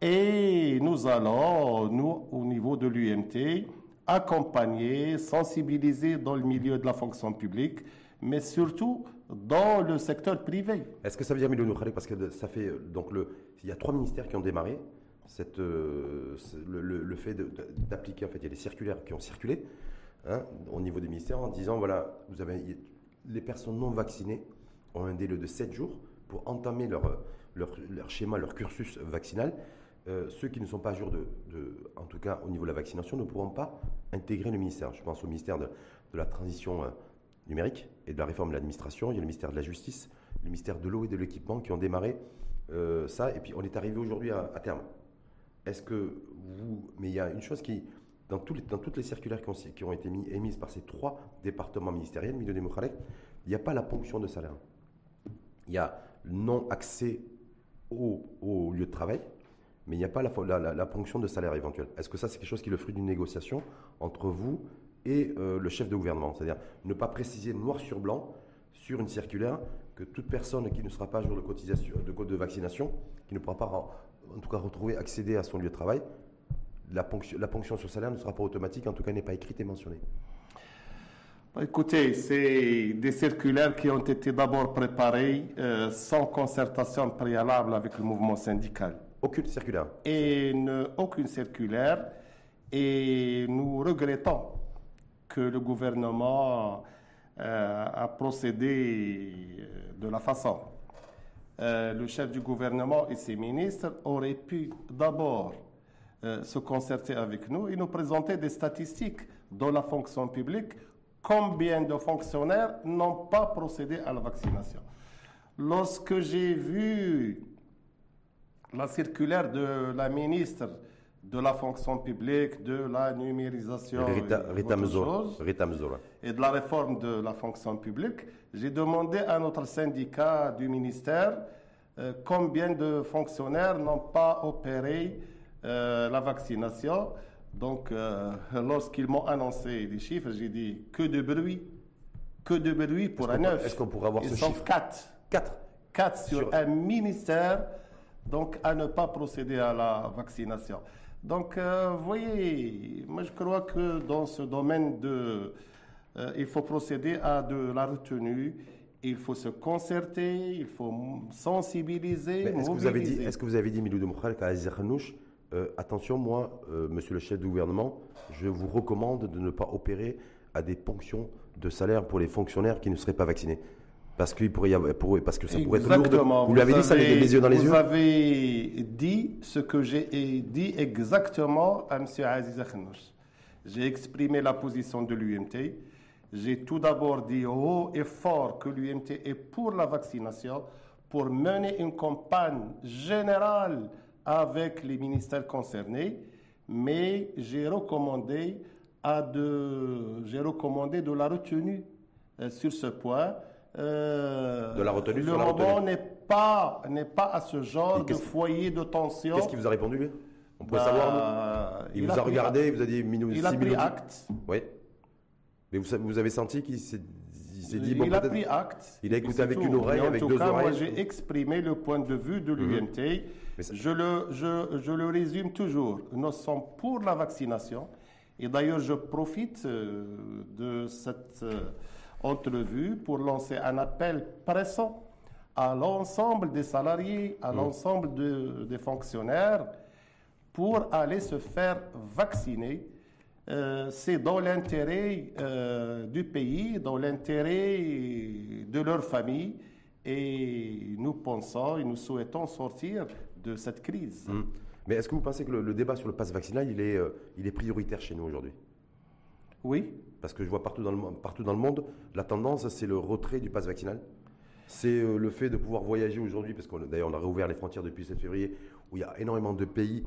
et nous allons, nous, au niveau de l'UMT, accompagner, sensibiliser dans le milieu de la fonction publique, mais surtout dans le secteur privé. Est-ce que ça veut dire, Milou parce que ça fait, donc il y a trois ministères qui ont démarré euh, le, le, fait d'appliquer, en fait, il y a des circulaires qui ont circulé. Hein, au niveau des ministères en disant voilà, vous avez, les personnes non vaccinées ont un délai de 7 jours pour entamer leur, leur, schéma, leur cursus vaccinal. Euh, ceux qui ne sont pas à jour, de, en tout cas au niveau de la vaccination, ne pourront pas intégrer le ministère. Je pense au ministère de, la transition euh, numérique et de la réforme de l'administration, il y a le ministère de la justice, le ministère de l'eau et de l'équipement qui ont démarré euh, ça, et puis on est arrivé aujourd'hui à, terme. Est-ce que vous... Mais il y a une chose qui, dans, toutes les circulaires qui ont, été mis, émises par ces trois départements ministériels, milieu démocratique, il n'y a pas la ponction de salaire. Il y a non-accès au, au, lieu de travail, mais il n'y a pas la, ponction de salaire éventuelle. Est-ce que ça, c'est quelque chose qui est le fruit d'une négociation entre vous et euh, le chef de gouvernement? C'est-à-dire ne pas préciser noir sur blanc sur une circulaire que toute personne qui ne sera pas à jour de cotisation, de vaccination, qui ne pourra pas en tout cas retrouver, accéder à son lieu de travail, la ponction, la ponction sur salaire ne sera pas automatique, en tout cas n'est pas écrite et mentionnée. Écoutez, c'est des circulaires qui ont été d'abord préparées euh, sans concertation préalable avec le mouvement syndical. Aucune circulaire Et aucune circulaire. Et nous regrettons que le gouvernement euh, a procédé euh, de la façon. le chef du gouvernement et ses ministres auraient pu d'abord se concerter avec nous et nous présenter des statistiques dans la fonction publique combien de fonctionnaires n'ont pas procédé à la vaccination? Lorsque j'ai vu la circulaire de la ministre de la fonction publique, de la numérisation Rita, et de la réforme de la fonction publique, j'ai demandé à notre syndicat du ministère euh, combien de fonctionnaires n'ont pas opéré euh, la vaccination. Donc, euh, lorsqu'ils m'ont annoncé les chiffres, j'ai dit que de bruit, que de bruit pour un neuf. Est-ce qu'on pourrait avoir Ils ce sont chiffre quatre. Quatre. Quatre sur, un ministère, donc à ne pas procéder à la vaccination. Donc, euh, vous voyez, moi je crois que dans ce domaine de, euh, il faut procéder à de la retenue. Il faut se concerter, il faut sensibiliser, Est-ce que vous avez dit, est-ce que vous avez dit, Milou de qu'à euh, attention, moi, euh, monsieur le chef du gouvernement, je vous recommande de ne pas opérer à des ponctions de salaire pour les fonctionnaires qui ne seraient pas vaccinés. Parce, qu'il pourrait y avoir, parce que ça pourrait être lourd. Vous, l'avez dit, ça les, les, yeux dans les yeux Vous avez dit ce que j'ai dit exactement à M. Aziz Akhnouch. J'ai exprimé la position de l'UMT. J'ai tout d'abord dit haut et fort que l'UMT est pour la vaccination, pour mener une campagne générale avec les ministères concernés, mais j'ai recommandé, à de, j'ai recommandé de la retenue euh, sur ce point. Euh, de la retenue Le moment n'est pas, n'est pas à ce genre de foyer de tension. Qu'est-ce qu'il vous a répondu, lui? On savoir, bah, Il, vous a, regardé, il vous a dit minutes. Il a pris acte. Oui. Mais vous, vous avez senti qu'il s'est il, dit, bon, il a pris acte. Il a écouté avec une oreille, avec deux cas, Moi, j'ai exprimé le point de vue de mhm. l'UMT. Je, le, je, je, le résume toujours. Nous sommes pour la vaccination. Et d'ailleurs, je profite euh, de cette euh, entrevue pour lancer un appel pressant à l'ensemble des salariés, à mhm. l'ensemble des fonctionnaires, pour aller se faire vacciner euh, c'est dans l'intérêt euh, du pays, dans l'intérêt de leur famille. Et nous pensons et nous souhaitons sortir de cette crise. Hum. Mais est-ce que vous pensez que le, débat sur le pass vaccinal, il est, euh, il est prioritaire chez nous aujourd'hui? Oui. Parce que je vois partout dans le, partout dans le monde, la tendance, c'est le retrait du pass vaccinal. C'est le fait de pouvoir voyager aujourd'hui, parce qu'on d'ailleurs on a réouvert les frontières depuis 7 février, où il y a énormément de pays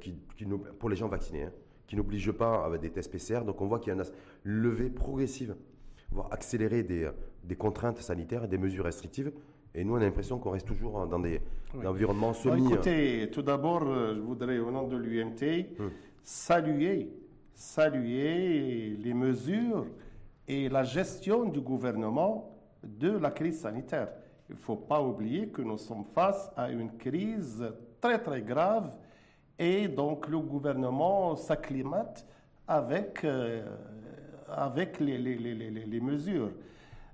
qui, qui, pour les gens vaccinés. Hein qui n'oblige pas avec des tests PCR. Donc on voit qu'il y a une levée progressive, voire accélérée des, des contraintes sanitaires et des mesures restrictives. Et nous, on a l'impression qu'on reste toujours dans des environnements semi... écoutez, tout d'abord, euh, je voudrais, au nom de l'UMT, hum. saluer, saluer les mesures et la gestion du gouvernement de la crise sanitaire. Il ne faut pas oublier que nous sommes face à une crise très, très grave et donc le gouvernement s'acclimate avec, euh, avec les, les, les, les mesures.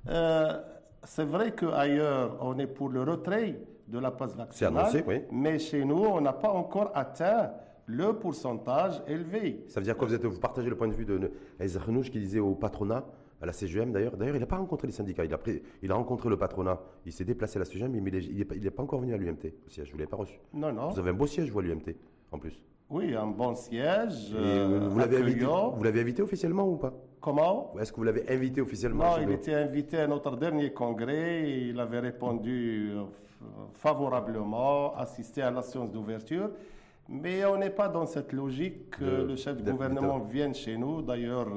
Euh, c'est vrai qu'ailleurs, on est pour le retrait de la passe vaccinale, oui. mais chez nous, on n'a pas encore atteint le pourcentage élevé. Ça veut dire que vous, êtes, vous partagez le point de vue de Renouche qui disait au patronat, à la CGM d'ailleurs. D'ailleurs, il n'a pas rencontré les syndicats. Il a, pris, il a rencontré le patronat. Il s'est déplacé à la CGM, mais il n'est pas, pas, encore venu à l'UMT. Le siège, vous ne l'avez pas reçu. Non, non. Vous avez un beau siège, vous, à l'UMT en plus. Oui, un bon siège. Euh, vous l'avez invité, vous l'avez invité officiellement ou pas? Comment? Est-ce que vous l'avez invité officiellement Non, il était invité à notre dernier congrès. Il avait répondu euh, favorablement, assisté à la séance d'ouverture. Mais on n'est pas dans cette logique que le chef de, gouvernement vienne chez nous. D'ailleurs,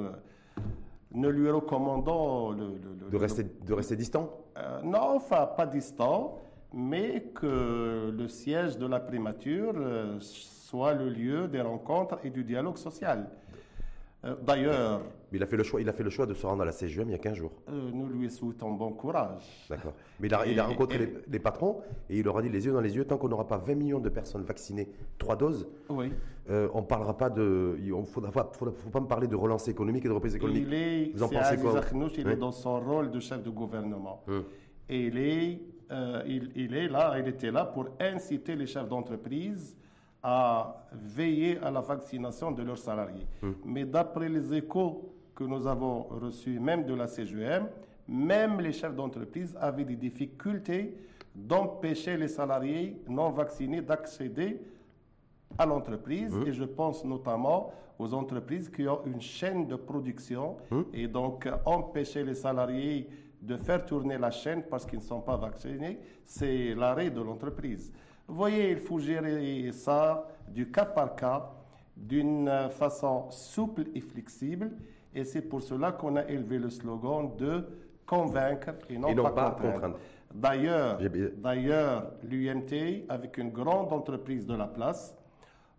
ne lui recommandons de, rester, de rester distant? Euh, Non, enfin, pas distant, mais que le siège de la primature euh, soit le lieu des rencontres et du dialogue social. Euh, d'ailleurs. il a, fait le choix, il a fait le choix de se rendre à la CGM il y a 15 jours. Euh, nous lui souhaitons bon courage. D'accord. Mais il a, rencontré les, patrons et il leur a dit les yeux dans les yeux tant qu'on n'aura pas 20 millions de personnes vaccinées, trois doses, oui. Euh, on ne parlera pas de. Il ne faut pas me parler de relance économique et de reprise économique. Il est, Vous en pensez quoi Il est dans son rôle de chef de gouvernement. Hum. Et il est, il, il est là, il était là pour inciter les chefs d'entreprise à veiller à la vaccination de leurs salariés. Hum. Mais d'après les échos que nous avons reçus, même de la CGM, même les chefs d'entreprise avaient des difficultés d'empêcher les salariés non vaccinés d'accéder à l'entreprise. Hum. Et je pense notamment aux entreprises qui ont une chaîne de production hum. et donc empêcher les salariés de faire tourner la chaîne parce qu'ils ne sont pas vaccinés, c'est l'arrêt de l'entreprise. Vous voyez, il faut gérer ça du cas par cas, d'une façon souple et flexible. Et c'est pour cela qu'on a élevé le slogan de convaincre et non, pas, contraindre. D'ailleurs, d'ailleurs, l'UMT, avec une grande entreprise de la place,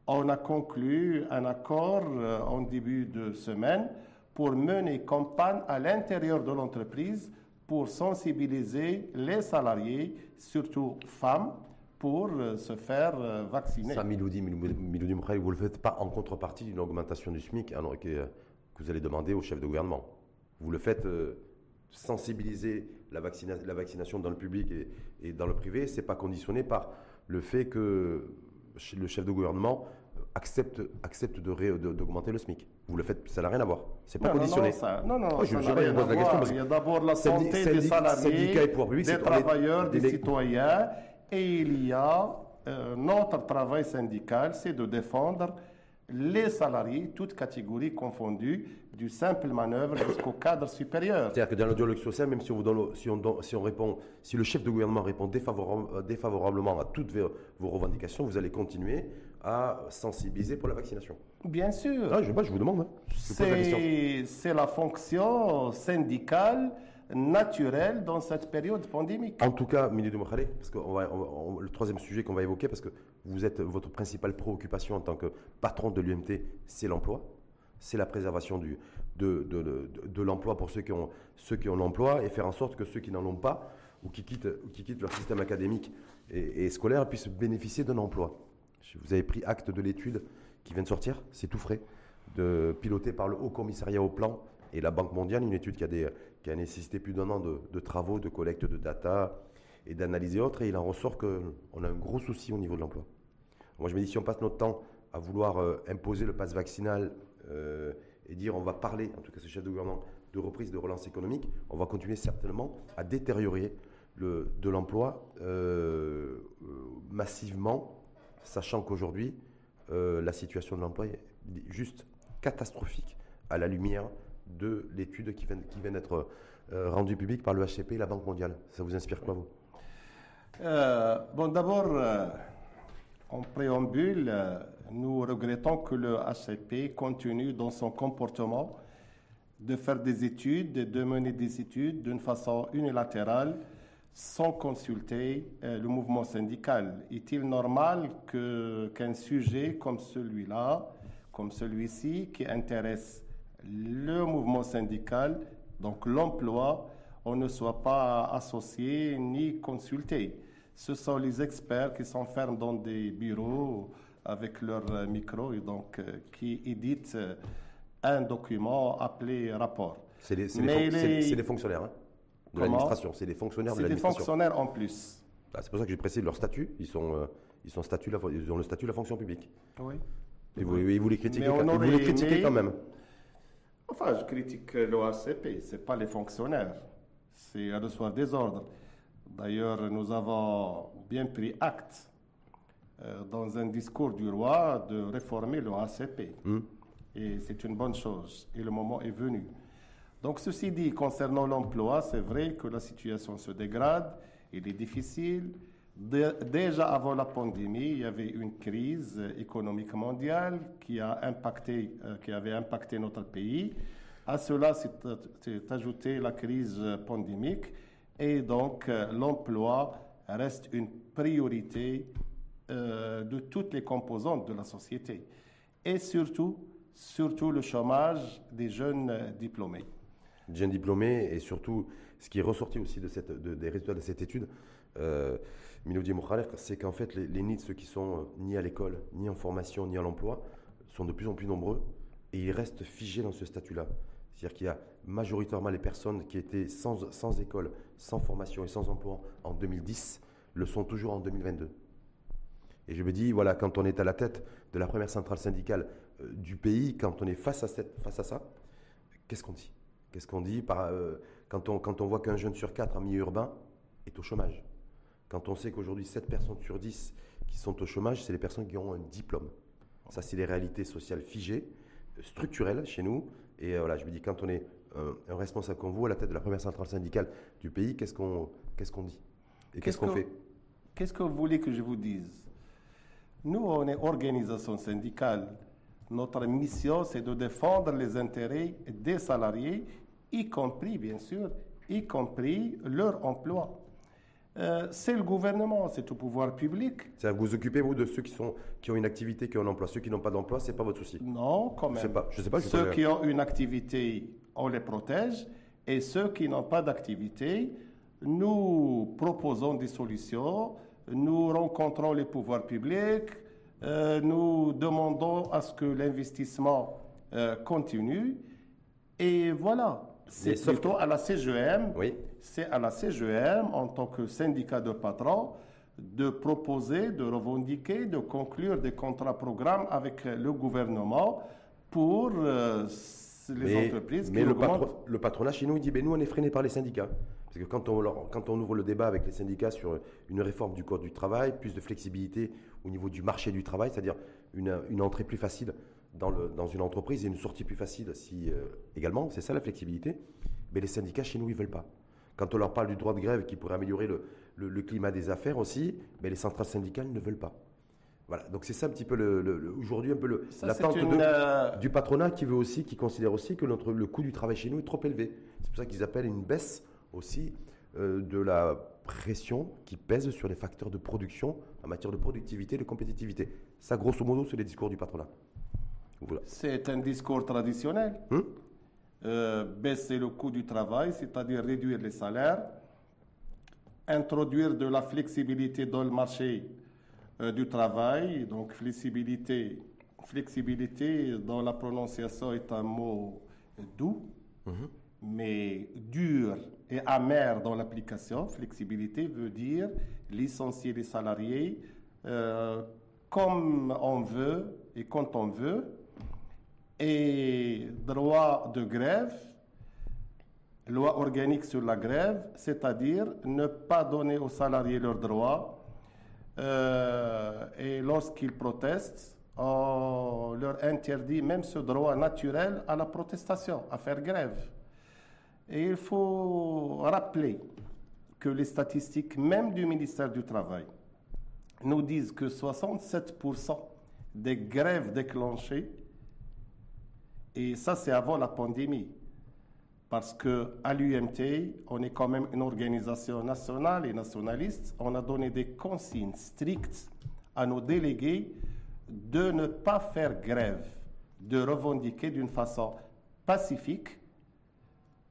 on a conclu un accord euh, en début de semaine pour mener campagne à l'intérieur de l'entreprise pour sensibiliser les salariés, surtout femmes, pour euh, se faire euh, vacciner. Ça, Miloudi, Miloudi vous ne le faites pas en contrepartie d'une augmentation du SMIC alors que, que, vous allez demander au chef de gouvernement. Vous le faites euh, sensibiliser la, la, vaccination dans le public et, dans le privé. Ce n'est pas conditionné par le fait que le chef de gouvernement accepte, accepte d'augmenter le SMIC. Vous le faites, ça n'a rien à voir. C'est pas conditionné. Non, non, non, oh, je, ça rien à voir. Il y a d'abord la santé des salariés, des travailleurs, des citoyens et il y a euh, notre travail syndical, c'est de défendre les salariés, toutes catégories confondues, du simple manœuvre jusqu'au cadre supérieur. C'est-à-dire que dans le dialogue social, même si on, si, on, si on, répond, si le chef de gouvernement répond euh, défavorablement à toutes vos revendications, vous allez continuer à sensibiliser pour la vaccination. Bien sûr. Ah, je, je vous demande. Hein. C'est la fonction syndicale naturel dans cette période pandémique. En tout cas, Mili parce que le troisième sujet qu'on va évoquer, parce que vous êtes votre principale préoccupation en tant que patron de l'UMT, c'est l'emploi, c'est la préservation de, l'emploi pour ceux qui ont, l'emploi et faire en sorte que ceux qui n'en ont pas ou qui quittent, qui quittent leur système académique et, et scolaire puissent bénéficier d'un emploi. Vous avez pris acte de l'étude qui vient de sortir, c'est tout frais, de, piloté par le Haut Commissariat au Plan et la Banque mondiale, une étude qui a, nécessité plus d'un an de, travaux, de collecte de data et d'analyse et autres, et il en ressort qu'on a un gros souci au niveau de l'emploi. Moi, je me dis, si on passe notre temps à vouloir euh, imposer le pass vaccinal euh, et dire on va parler, en tout cas ce chef de gouvernement, de reprise, de relance économique, on va continuer certainement à détériorer le, de l'emploi euh, massivement, sachant qu'aujourd'hui, la situation de l'emploi est juste catastrophique à la lumière de l'étude qui vient, qui vient d'être euh, rendue publique par le HCP et la Banque mondiale. Ça vous inspire quoi, vous? Euh, Bon, d'abord, euh, en préambule, nous regrettons que le HCP continue dans son comportement de faire des études, de mener des études d'une façon unilatérale sans consulter le mouvement syndical. Est-il normal qu'un sujet comme celui-là, comme celui-ci, qui intéresse le mouvement syndical, donc l'emploi, on ne soit pas associé ni consulté. Ce sont les experts qui s'enferment dans des bureaux avec leur micro et donc euh, qui éditent euh, un document appelé rapport. C'est des, fonctionnaires hein, de l'administration. C'est des fonctionnaires de l'administration. C'est des fonctionnaires en plus. Ah, c'est pour ça que j'ai précisé leur statut. Ils, sont, euh, ils, sont statut, ils ont le statut de la fonction publique. Oui. Et vous, vous les critiquez, vous les critiquez quand même. Enfin, je critique l'OACP, ce n'est pas les fonctionnaires, c'est à reçoit des ordres. D'ailleurs, nous avons bien pris acte euh, dans un discours du roi de réformer l'OACP. Hmm. Et c'est une bonne chose, et le moment est venu. Donc, ceci dit, concernant l'emploi, c'est vrai que la situation se dégrade, il est difficile. Déjà avant la pandémie, il y avait une crise économique mondiale qui, a impacté, euh, qui avait impacté notre pays. À cela s'est ajoutée la crise pandémique et donc euh, l'emploi reste une priorité euh, de toutes les composantes de la société. Et surtout, surtout le chômage des jeunes diplômés. Jeunes diplômés et surtout, ce qui est ressorti aussi des résultats de cette étude, Miloudi c'est qu'en fait, les, les NIT, ceux qui sont euh, ni à l'école, ni en formation, ni à l'emploi, sont de plus en plus nombreux et ils restent figés dans ce statut-là. C'est-à-dire qu'il y a majoritairement les personnes qui étaient sans, école, sans formation et sans emploi en 2010, le sont toujours en 2022. Et je me dis, voilà, quand on est à la tête de la première centrale syndicale euh, du pays, quand on est face à, cette, face à ça, qu'est-ce qu'on dit? Qu'est-ce qu'on dit euh, quand, on, quand on voit qu'un jeune sur quatre en milieu urbain est au chômage? Quand on sait qu'aujourd'hui, 7 personnes sur 10 qui sont au chômage, c'est les personnes qui ont un diplôme. Ça, c'est les réalités sociales figées, structurelles chez nous. Et euh, voilà, je me dis, quand on est un, responsable comme vous à la tête de la première centrale syndicale du pays, qu'est-ce qu'on qu'est-ce qu'on dit? Et qu'est-ce qu'on fait? Qu'est-ce que vous voulez que je vous dise? Nous, on est organisation syndicale. Notre mission, c'est de défendre les intérêts des salariés, y compris, bien sûr, y compris leur emploi. Euh, c'est le gouvernement, c'est au pouvoir public. Vous vous occupez, vous, de ceux qui, sont, qui ont une activité, qui ont un emploi. Ceux qui n'ont pas d'emploi, ce n'est pas votre souci Non, quand même. Je sais pas. Je sais pas ceux qui ont une activité, on les protège. Et ceux qui n'ont pas d'activité, nous proposons des solutions. Nous rencontrons les pouvoirs publics. Euh, nous demandons à ce que l'investissement euh, continue. Et voilà, c'est plutôt à la CGM, oui. c'est à la CGM en tant que syndicat de patrons de proposer, de revendiquer, de conclure des contrats programmes avec le gouvernement pour euh, les entreprises. Mais le, le, patronat chez nous, il dit ben nous, on est freiné par les syndicats. Parce que quand on, quand on ouvre le débat avec les syndicats sur une réforme du Code du travail, plus de flexibilité au niveau du marché du travail, c'est-à-dire une, une, entrée plus facile dans, le, dans, une entreprise et une sortie plus facile si, euh, également, c'est ça la flexibilité, mais les syndicats chez nous, ils ne veulent pas. Quand on leur parle du droit de grève qui pourrait améliorer le, le, climat des affaires aussi, mais les centrales syndicales ne veulent pas. Voilà, donc c'est ça un petit peu le, aujourd'hui un peu l'attente euh, du patronat qui veut aussi, qui considère aussi que notre, le coût du travail chez nous est trop élevé. C'est pour ça qu'ils appellent une baisse aussi euh, de la pression qui pèse sur les facteurs de production en matière de productivité et de compétitivité. Ça, grosso modo, c'est les discours du patronat. C'est un discours traditionnel. Hum? Euh, baisser le coût du travail, c'est-à-dire réduire les salaires, introduire de la flexibilité dans le marché euh, du travail. Donc, flexibilité, flexibilité dans la prononciation est un mot doux, mais dur et amer dans l'application. Flexibilité veut dire licencier les salariés euh, comme on veut et quand on veut et droit de grève, loi organique sur la grève, c'est-à-dire ne pas donner aux salariés leurs droits euh, et lorsqu'ils protestent, on leur interdit même ce droit naturel à la protestation, à faire grève. Et il faut rappeler que les statistiques même du ministère du Travail nous disent que 67% des grèves déclenchées et ça, c'est avant la pandémie. Parce qu'à l'UMT, on est quand même une organisation nationale et nationaliste. On a donné des consignes strictes à nos délégués de ne pas faire grève, de revendiquer d'une façon pacifique,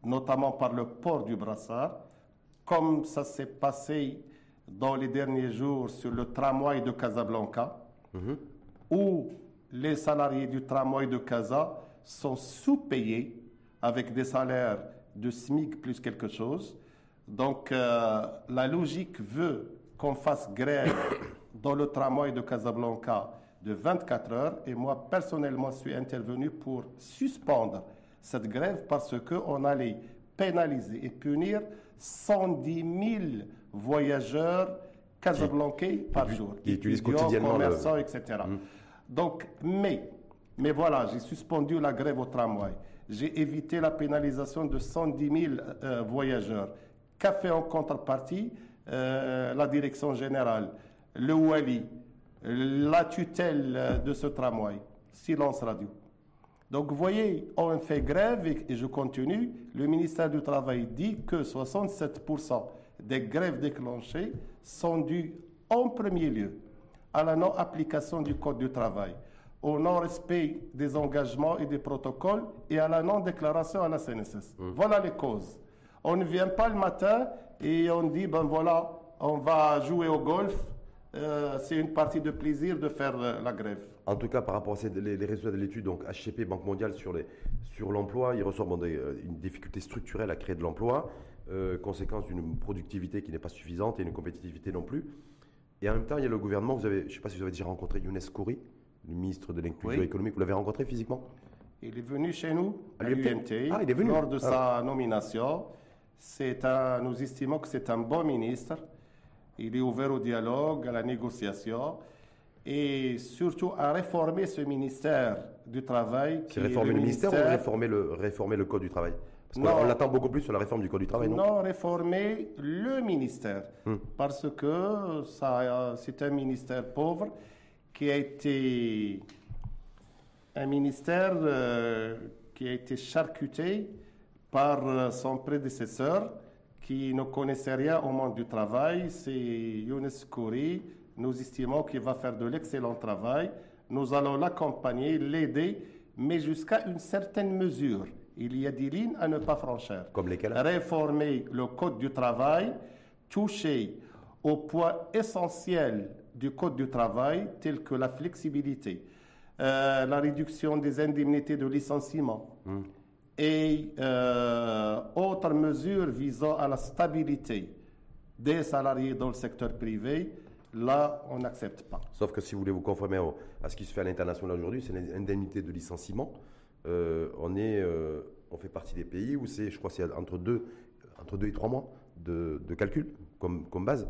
notamment par le port du brassard, comme ça s'est passé dans les derniers jours sur le tramway de Casablanca, mhm. où les salariés du tramway de Casa sont sous-payés avec des salaires de SMIC plus quelque chose. Donc euh, la logique veut qu'on fasse grève [COUGHS] dans le tramway de Casablanca de 24 heures et moi personnellement suis intervenu pour suspendre cette grève parce qu'on allait pénaliser et punir 110 000 voyageurs casablancais par jour, qui utilisent quotidiennement commerçants, etc. Mmh. Donc, mais mais voilà, j'ai suspendu la grève au tramway. J'ai évité la pénalisation de 110 000 euh, voyageurs. Qu'a fait en contrepartie la direction générale, le Wali, la tutelle de ce tramway. Silence radio. Donc, vous voyez, on fait grève et, je continue. Le ministère du Travail dit que 67% des grèves déclenchées sont dues en premier lieu à la non-application du Code du travail, au non-respect des engagements et des protocoles et à la non-déclaration à la CNSS. Mmh. Voilà les causes. On ne vient pas le matin et on dit, ben voilà, on va jouer au golf. Euh, c'est une partie de plaisir de faire euh, la grève. En tout cas, par rapport à les, résultats de l'étude, donc HCP, Banque mondiale, sur l'emploi, sur il ressort euh, une difficulté structurelle à créer de l'emploi, conséquence d'une productivité qui n'est pas suffisante et une compétitivité non plus. Et en même temps, il y a le gouvernement, vous avez, je ne sais pas si vous avez déjà rencontré Younes Kouri, le ministre de l'inclusion économique, vous l'avez rencontré physiquement? Il est venu chez nous, à, à l'UMT, ah, lors de sa nomination. Un, nous estimons que c'est un bon ministre. Il est ouvert au dialogue, à la négociation et surtout à réformer ce ministère du Travail. C'est réformer le, ministère, ou réformer le, réformer le Code du travail? Parce qu'on l'attend beaucoup plus sur la réforme du Code du travail, non? Non, réformer le ministère. Hmm. Parce que c'est un ministère pauvre qui a été un ministère euh, qui a été charcuté par euh, son prédécesseur qui ne connaissait rien au monde du travail, c'est Younes Kouri. Nous estimons qu'il va faire de l'excellent travail. Nous allons l'accompagner, l'aider, mais jusqu'à une certaine mesure. Il y a des lignes à ne pas franchir. Comme lesquelles? Réformer le code du travail, toucher au point essentiel du code du travail, tel que la flexibilité, euh, la réduction des indemnités de licenciement hmm. et euh, autres mesures visant à la stabilité des salariés dans le secteur privé, là, on n'accepte pas. Sauf que si vous voulez vous conformer à ce qui se fait à l'international aujourd'hui, c'est l'indemnité de licenciement. Euh, on, est, on fait partie des pays où c'est, je crois, c'est entre deux, entre deux et trois mois de, de calcul comme, comme base.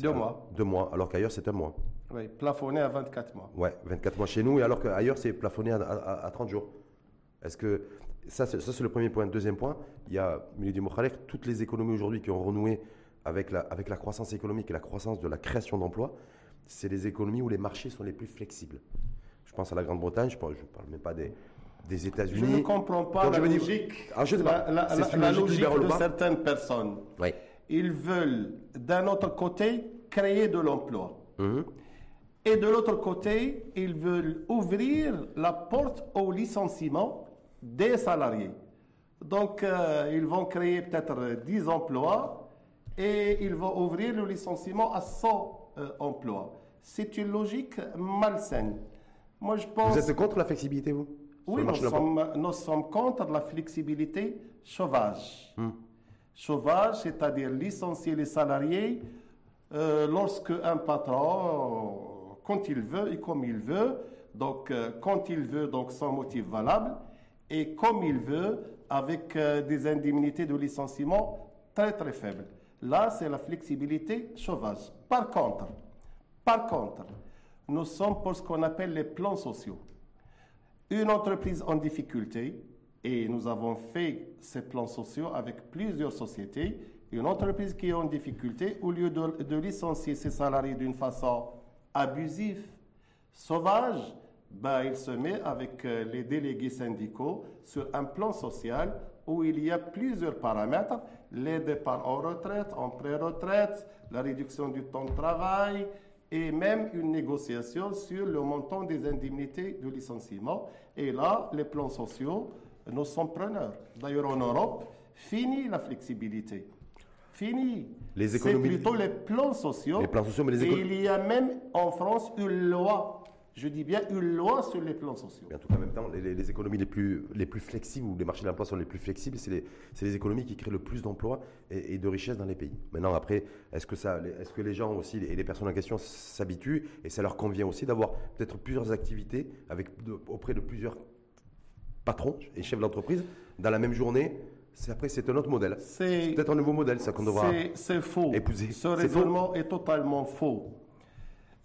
Deux mois. Deux mois, alors qu'ailleurs c'est un mois. Oui, plafonné à 24 mois. Oui, 24 mois chez nous, et alors qu'ailleurs c'est plafonné à, 30 jours. Est-ce que ça, c'est le premier point. Deuxième point, il y a, du Mokhalek, toutes les économies aujourd'hui qui ont renoué avec la, avec la croissance économique et la croissance de la création d'emplois, c'est les économies où les marchés sont les plus flexibles. Je pense à la Grande-Bretagne, je ne parle, même pas des, des États-Unis. Je ne comprends pas la, logique, ah, la, logique, de certaines personnes. Oui ils veulent d'un autre côté créer de l'emploi. Mhm. Et de l'autre côté, ils veulent ouvrir la porte au licenciement des salariés. Donc, euh, ils vont créer peut-être 10 emplois et ils vont ouvrir le licenciement à 100 euh, emplois. C'est une logique malsaine. Moi, je pense... Vous êtes contre la flexibilité, vous? Oui, nous sommes, nous sommes, contre la flexibilité sauvage. Hmm sauvage, c'est-à-dire licencier les salariés euh, lorsque un patron, quand il veut et comme il veut, donc euh, quand il veut, donc sans motif valable, et comme il veut, avec euh, des indemnités de licenciement très très faibles. Là, c'est la flexibilité sauvage. Par contre, par contre, nous sommes pour ce qu'on appelle les plans sociaux. Une entreprise en difficulté, et nous avons fait ces plans sociaux avec plusieurs sociétés. Une entreprise qui est en difficulté, au lieu de, licencier ses salariés d'une façon abusive, sauvage, ben, il se met avec euh, les délégués syndicaux sur un plan social où il y a plusieurs paramètres, les départs en retraite, en pré-retraite, la réduction du temps de travail et même une négociation sur le montant des indemnités de licenciement. Et là, les plans sociaux nous sommes preneurs. D'ailleurs, en Europe, fini la flexibilité. Fini. Les C'est plutôt les plans sociaux. Les plans sociaux, mais les Et il y a même en France une loi je dis bien une loi sur les plans sociaux. Mais en tout cas, en même temps, les, économies les plus, les plus flexibles, ou les marchés de l'emploi sont les plus flexibles, c'est les, les, économies qui créent le plus d'emplois et, de richesses dans les pays. Maintenant, après, est-ce que, ça, est que les gens aussi, et les personnes en question s'habituent, et ça leur convient aussi d'avoir peut-être plusieurs activités avec, auprès de plusieurs patron et chef d'entreprise dans la même journée, c'est après c'est un autre modèle. C'est peut-être un nouveau modèle ça qu'on devra C'est faux. Épouser. Ce raisonnement est, totalement faux.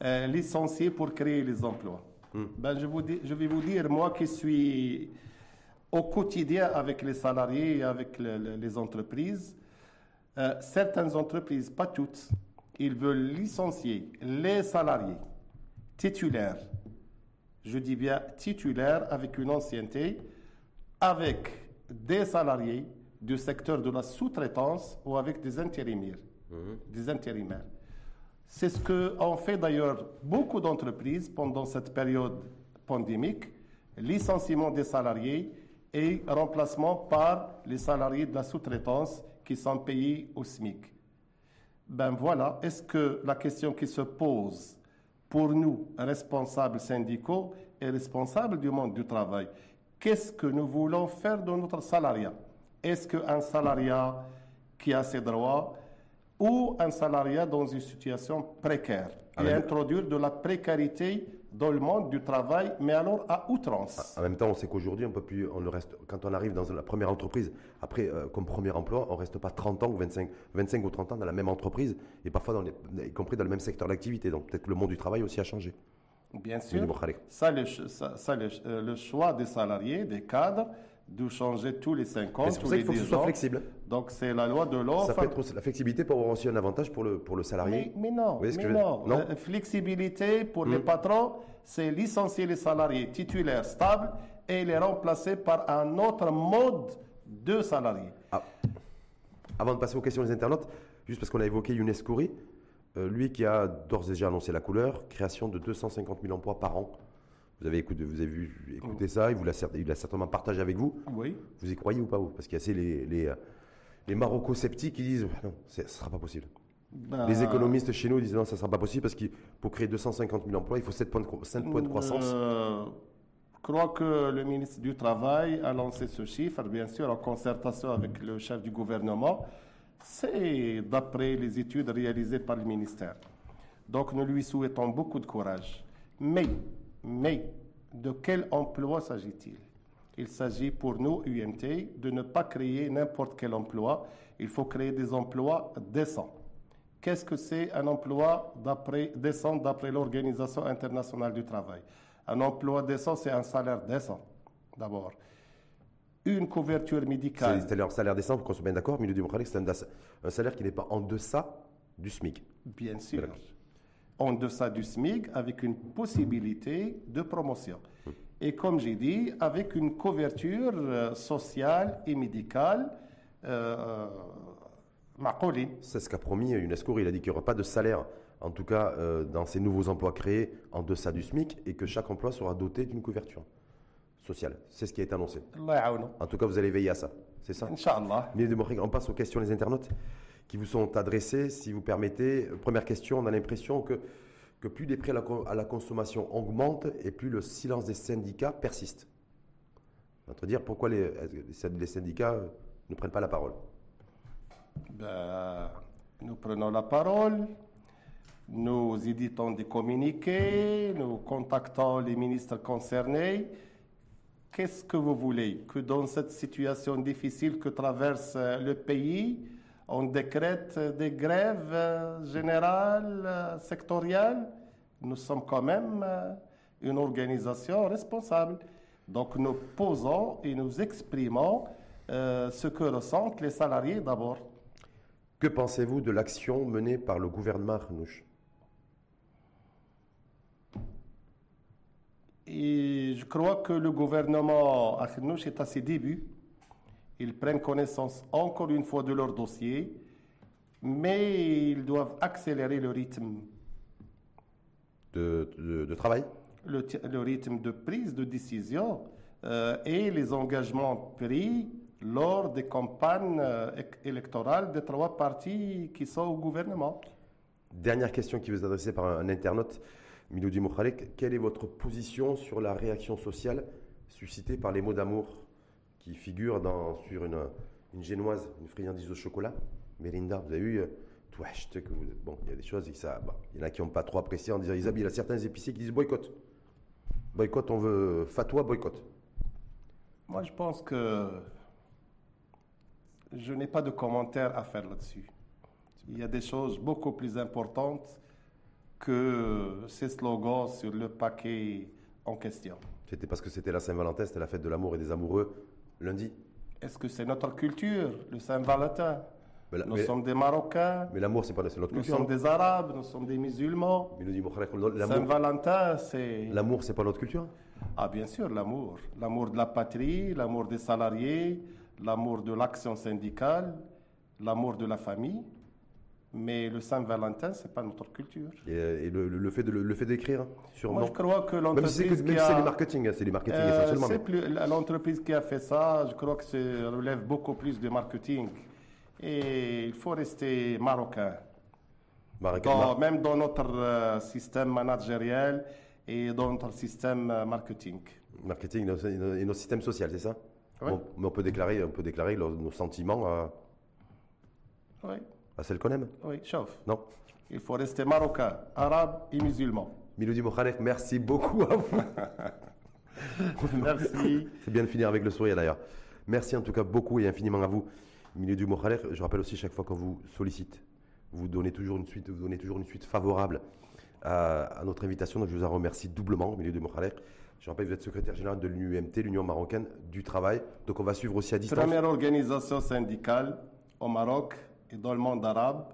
Euh, licencier pour créer les emplois. Hmm. Ben, je, vous je vais vous dire, moi qui suis au quotidien avec les salariés et avec les entreprises, Euh, certaines entreprises, pas toutes, ils veulent licencier les salariés titulaires, je dis bien titulaires avec une ancienneté, avec des salariés du secteur de la sous-traitance ou avec des intérimaires. Mhm. Des intérimaires. C'est ce qu'ont fait d'ailleurs beaucoup d'entreprises pendant cette période pandémique, licenciement des salariés et remplacement par les salariés de la sous-traitance qui sont payés au SMIC. Ben voilà, est-ce que la question qui se pose pour nous, responsables syndicaux et responsables du monde du travail, qu'est-ce que nous voulons faire de notre salariat? Est-ce qu'un salariat qui a ses droits ou un salariat dans une situation précaire? Et introduire de la précarité dans le monde du travail, mais alors à outrance. En même temps, on sait qu'aujourd'hui, on peut plus, on reste, quand on arrive dans la première entreprise, après, euh, comme premier emploi, on ne reste pas 30 ans ou 25, 25 ou 30 ans dans la même entreprise, et parfois, dans y compris dans le même secteur d'activité. Donc peut-être que le monde du travail aussi a changé. Bien sûr. Ça, le, ça, euh, le choix des salariés, des cadres, de changer tous les 5 ans. C'est pour ça qu'il faut que ce soit flexible. Donc c'est la loi de l'offre. Ça peut être la flexibilité pour avoir aussi un avantage pour le, pour le salarié. Mais, non, mais non. non? Euh, flexibilité pour les hmm. patrons, c'est licencier les salariés titulaires stables et les remplacer par un autre mode de salariés. Ah. Avant de passer aux questions des internautes, juste parce qu'on a évoqué Younes Kouri, euh, lui qui a d'ores et déjà annoncé la couleur, création de 250 000 emplois par an vous avez écouté, vous avez vu, écouté ça, il, vous l'a, certainement partagé avec vous. Oui. Vous y croyez ou pas, vous? Parce qu'il y a assez les, les, les Maroco-sceptiques qui disent non, ce ne sera pas possible. Ben, les économistes chez nous disent non, ça ne sera pas possible parce que pour créer 250 000 emplois, il faut 7 points de, points de croissance. Euh, je crois que le ministre du Travail a lancé ce chiffre, bien sûr, en concertation avec le chef du gouvernement. C'est d'après les études réalisées par le ministère. Donc nous lui souhaitons beaucoup de courage. Mais mais de quel emploi s'agit-il? Il, s'agit pour nous, UMT, de ne pas créer n'importe quel emploi. Il faut créer des emplois décents. Qu'est-ce que c'est un emploi décent d'après l'Organisation internationale du travail? Un emploi décent, c'est un salaire décent, d'abord. Une couverture médicale. C'est un salaire décent, qu'on soit bien d'accord, milieu du c'est un, salaire qui n'est pas en deçà du SMIC. Bien sûr en deçà du SMIC avec une possibilité de promotion. Et comme j'ai dit, avec une couverture euh, sociale et médicale euh, euh C'est ce qu'a promis UNESCO. Il a dit qu'il n'y aura pas de salaire, en tout cas euh, dans ces nouveaux emplois créés en deçà du SMIC, et que chaque emploi sera doté d'une couverture sociale. C'est ce qui a été annoncé. En tout cas, vous allez veiller à ça. C'est ça Inch'Allah. On passe aux questions des internautes qui vous sont adressées. Si vous permettez, première question, on a l'impression que, que plus les prix à la, consommation augmentent et plus le silence des syndicats persiste. On va dire pourquoi les, les syndicats ne prennent pas la parole? Ben, nous prenons la parole, nous éditons des communiqués, nous contactons les ministres concernés. Qu'est-ce que vous voulez Que dans cette situation difficile que traverse le pays, on décrète des grèves euh, générales, euh, sectorielles? Nous sommes quand même euh, une organisation responsable. Donc nous posons et nous exprimons ce que ressentent les salariés d'abord. Que pensez-vous de l'action menée par le gouvernement Arnouch Et je crois que le gouvernement Arnouch est à ses débuts. Ils prennent connaissance encore une fois de leur dossier, mais ils doivent accélérer le rythme. De, travail? Le, rythme de prise de décision euh, et les engagements pris lors des campagnes euh, électorales des trois partis qui sont au gouvernement. Dernière question qui vous est adressée par un, internaute, Miloudi Moukhalek. Quelle est votre position sur la réaction sociale suscitée par les mots d'amour qui figure dans, sur une, génoise, une friandise au chocolat? Mélinda, vous avez eu euh, que bon, il y a des choses, il y en a qui n'ont pas trop apprécié en disant Isabelle, il y a certains épiciers qui disent boycott. Boycott, on veut fatwa, boycott. Moi, je pense que je n'ai pas de commentaire à faire là-dessus. Il y a des choses beaucoup plus importantes que ces slogans sur le paquet en question. C'était parce que c'était la Saint-Valentin, c'était la fête de l'amour et des amoureux lundi. Est-ce que c'est notre culture, le Saint-Valentin? Nous sommes des Marocains. Mais l'amour, c'est pas notre culture. Nous sommes des Arabes, nous sommes des musulmans. Saint-Valentin, c'est. L'amour, c'est pas notre culture Ah, bien sûr, l'amour. L'amour de la patrie, l'amour des salariés, l'amour de l'action syndicale, l'amour de la famille. Mais le Saint-Valentin, ce n'est pas notre culture. Et, le, fait de, le fait d'écrire sur Moi, je crois que l'entreprise qui a... C'est du marketing, c'est du marketing euh, essentiellement. L'entreprise qui a fait ça, je crois que ça relève beaucoup plus de marketing. Et il faut rester marocain. même dans notre euh, système managériel et dans notre système euh, marketing. Marketing et nos, systèmes sociaux, c'est ça? Oui. Mais on peut déclarer, on peut déclarer nos sentiments à... Oui. À celle qu'on aime Oui, chauffe. Non. Il faut rester marocain, arabe et musulman. Miloudi Mokhalef, merci beaucoup à vous. [LAUGHS] merci. C'est bien de finir avec le sourire d'ailleurs. Merci en tout cas beaucoup et infiniment à vous. Miloudi Mokhalef, je rappelle aussi chaque fois qu'on vous sollicite, vous donnez toujours une suite, vous donnez toujours une suite favorable à, notre invitation. Donc je vous en remercie doublement, Miloudi Mokhalef. Je rappelle vous êtes secrétaire général de l'UMT, l'Union marocaine du travail. Donc on va suivre aussi à distance. Première organisation syndicale au Maroc et dans le monde arabe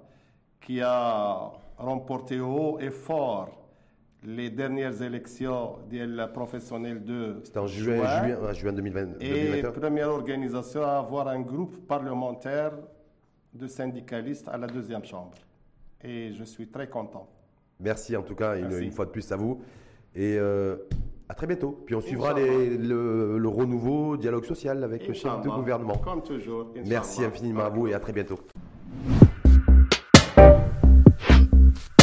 qui a remporté haut et fort les dernières élections professionnelles de C'était en juin, juin, juin 2020, et première organisation à avoir un groupe parlementaire de syndicalistes à la deuxième chambre. Et je suis très content. Merci en tout cas une, fois de plus à vous. Et euh, à très bientôt. Puis on suivra le, le, renouveau dialogue social avec le chef de gouvernement. Comme toujours. Merci infiniment à vous et à très bientôt.